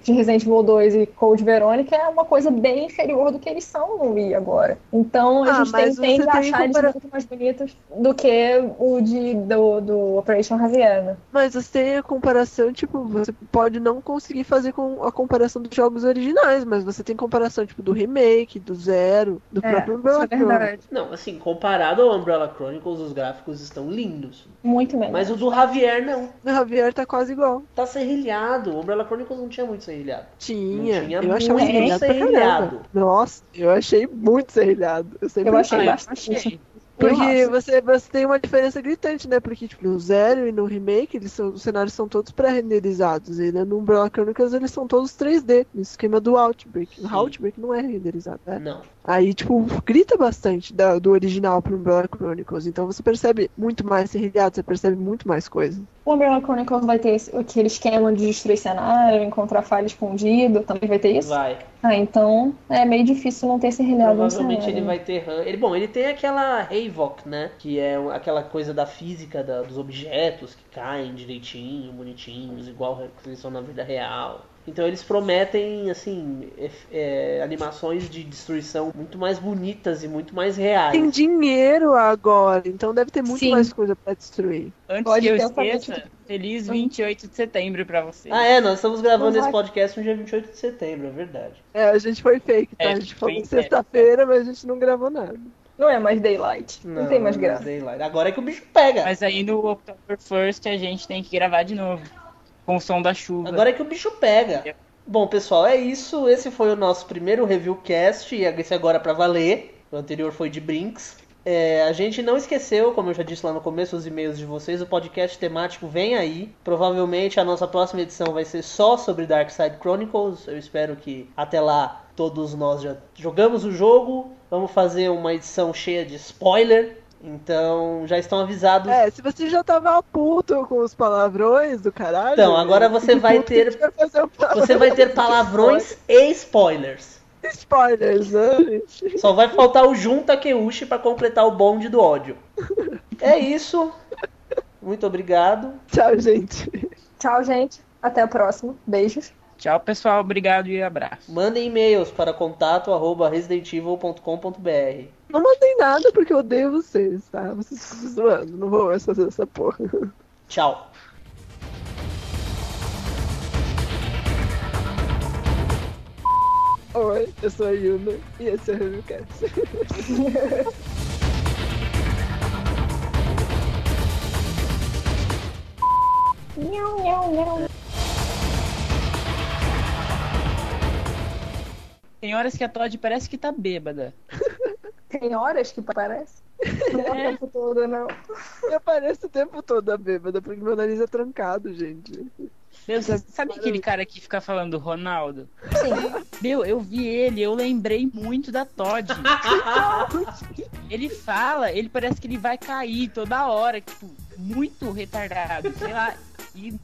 de Resident Evil 2 e Code Verônica é uma coisa bem inferior do que eles são no Agora. Então a Ah, gente tem, tende você a tem achar eles compara- muito mais bonitos do que o de, do, do Operation Javier, né? Mas você tem a comparação, tipo, você pode não conseguir fazer com a comparação dos jogos originais, mas você tem comparação, tipo, do remake, do zero, do É, próprio isso Umbrella é verdade. Não, assim, comparado ao Umbrella Chronicles, os gráficos estão lindos. Muito menos. Mas o do Javier não. O Javier tá quase igual. Tá serrilhado. O Umbrella Chronicles não tinha muito serrilhado. Tinha. Não tinha eu achava muito serrilhado. Nossa, eu achei muito serrilhado. Eu sempre Eu achei eu bastante. achei. Porque você, você tem uma diferença gritante, né? Porque, tipo, no Zero e no Remake, eles são, os cenários são todos pré-renderizados. E né, no Umbrella Chronicles eles são todos 3D, no esquema do Outbreak. O Sim. Outbreak não é renderizado, né? Não. Aí, tipo, grita bastante da- do original pro Umbrella Chronicles. Então você percebe muito mais serrilhado, você percebe muito mais coisa. O Umbrella Chronicles vai ter esse- aquele esquema de destruir cenário, encontrar falha escondida, também vai ter isso? Vai. Ah, então é meio difícil não ter serrilhado no Provavelmente cenário. ele vai ter. Ele, bom, ele tem aquela Havok, né? Que é aquela coisa da física da- dos objetos que caem direitinho, bonitinhos, igual que eles são na vida real. Então eles prometem, assim, ef- é, animações de destruição muito mais bonitas e muito mais reais. Tem dinheiro agora, então deve ter muito Sim. mais coisa pra destruir. Antes Pode que eu esqueça, notícia. feliz 28 de setembro pra você. Ah, é, nós estamos gravando Não esse podcast no dia 28 de setembro, é verdade. É, a gente foi fake, tá? É, a gente foi falou sexta-feira, mas a gente não gravou nada. Não é mais Daylight. Não, tem mais graça. Daylight. Agora é que o bicho pega. Mas aí no October 1st a gente tem que gravar de novo. Com o som da chuva. Agora é que o bicho pega. Bom, pessoal, é isso. Esse foi o nosso primeiro review cast. E esse agora é pra valer. O anterior foi de Brinks. É, a gente não esqueceu, como eu já disse lá no começo, os e-mails de vocês. O podcast temático vem aí. Provavelmente a nossa próxima edição vai ser só sobre Dark Side Chronicles. Eu espero que até lá todos nós já jogamos o jogo. Vamos fazer uma edição cheia de spoiler. Então já estão avisados. É, se você já tava puto com os palavrões do caralho. Então, agora você vai ter- vai um Você vai ter palavrões e spoilers. Spoilers, né, gente? Só vai faltar o Jun Takeuchi pra completar o bonde do ódio. É isso. Muito obrigado. Tchau, gente. Tchau, gente. Até a próxima. Beijos. Tchau, pessoal. Obrigado e abraço. Mandem e-mails para contato arroba residentevil.com.br. Não mandem nada porque eu odeio vocês, tá? Vocês estão zoando. Não vou mais fazer essa porra. Tchau. Oi, eu sou a Yuna e esse é o Reviewcast. Nhau, nhau, nhau. Tem horas que a Todd parece que tá bêbada. Tem horas que parece. Não é o tempo todo, não. Eu pareço o tempo todo a bêbada, porque meu nariz é trancado, gente. Meu, você sabe aquele cara que fica falando Ronaldo? Sim. Meu, eu vi ele, eu lembrei muito da Todd. ele fala, ele parece que ele vai cair toda hora, tipo, muito retardado, sei lá. E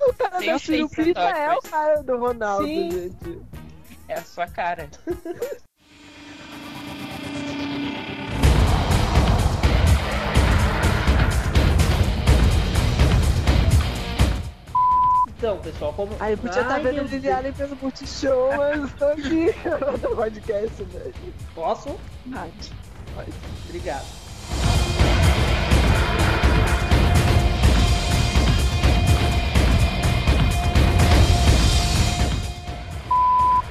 O cara da é mas- o cara do Ronaldo, Sim. gente. é a sua cara. Então, pessoal, como. Aí eu podia estar Ai, vendo Lily. Allen pelo Multishow, mas estou aqui no podcast, né? Posso? Pode. Pode. Obrigado.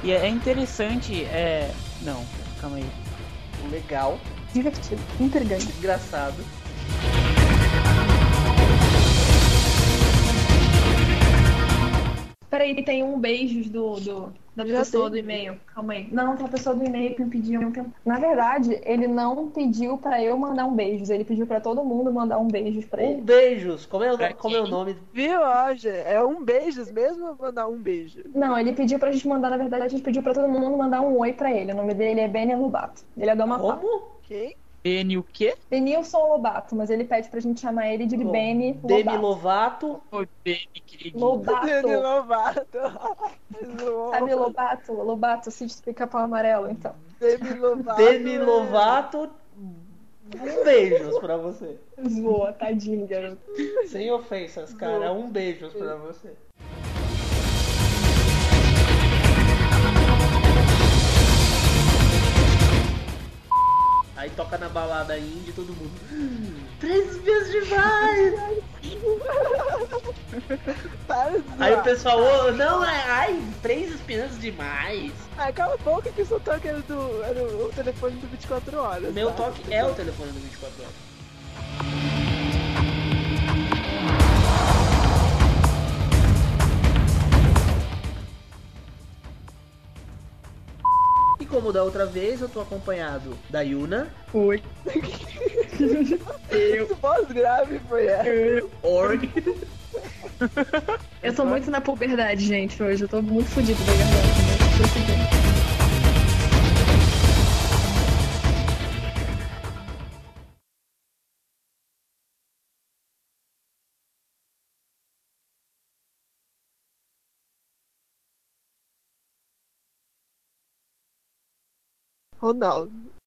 E é interessante, é. Não, calma aí. Legal. Divertido. Intrigante. Engraçado. Peraí, tem um beijos do, do- da Já pessoa tem. do e-mail. Calma aí. Não, tem a pessoa do e-mail que me pediu um. Na verdade, ele não pediu pra eu mandar um beijos. Ele pediu pra todo mundo mandar um beijos pra Um ele. beijos. Como é, Pra como é o nome? Viu, Roger? É um beijos mesmo ou mandar um beijo? Não, ele pediu pra gente mandar, na verdade, a gente pediu pra todo mundo mandar um oi pra ele. O nome dele é Benny Lobato. Ele é do Amapá. Como? Quem? N o quê? Benilson Lobato, mas ele pede pra gente chamar ele de Bom, Demi Lobato. Lovato. Oi, Benny, queridinho. Lobato. Demi Lovato. Sabe Lobato? Lobato, se explica pau amarelo, então. Demi Lovato. Demi Lovato. Um beijos pra você. Zoa, tadinho, garoto. Sem ofensas, cara. Um beijos pra você. Aí toca na balada indie todo mundo. "Hum, Três vezes demais! Aí o pessoal, "Ô, não, é, ai, três espiãs demais. Ai, cala a boca que o seu toque era, do, era o telefone do 24 horas. Meu tá? toque é o telefone do 24 horas. E como da outra vez, eu tô acompanhado da Yuna, Oi. Que voz grave foi essa? Org, Eu tô muito na puberdade, gente, hoje. Eu tô muito fodido da garganta. Tô seguindo. Ronaldo.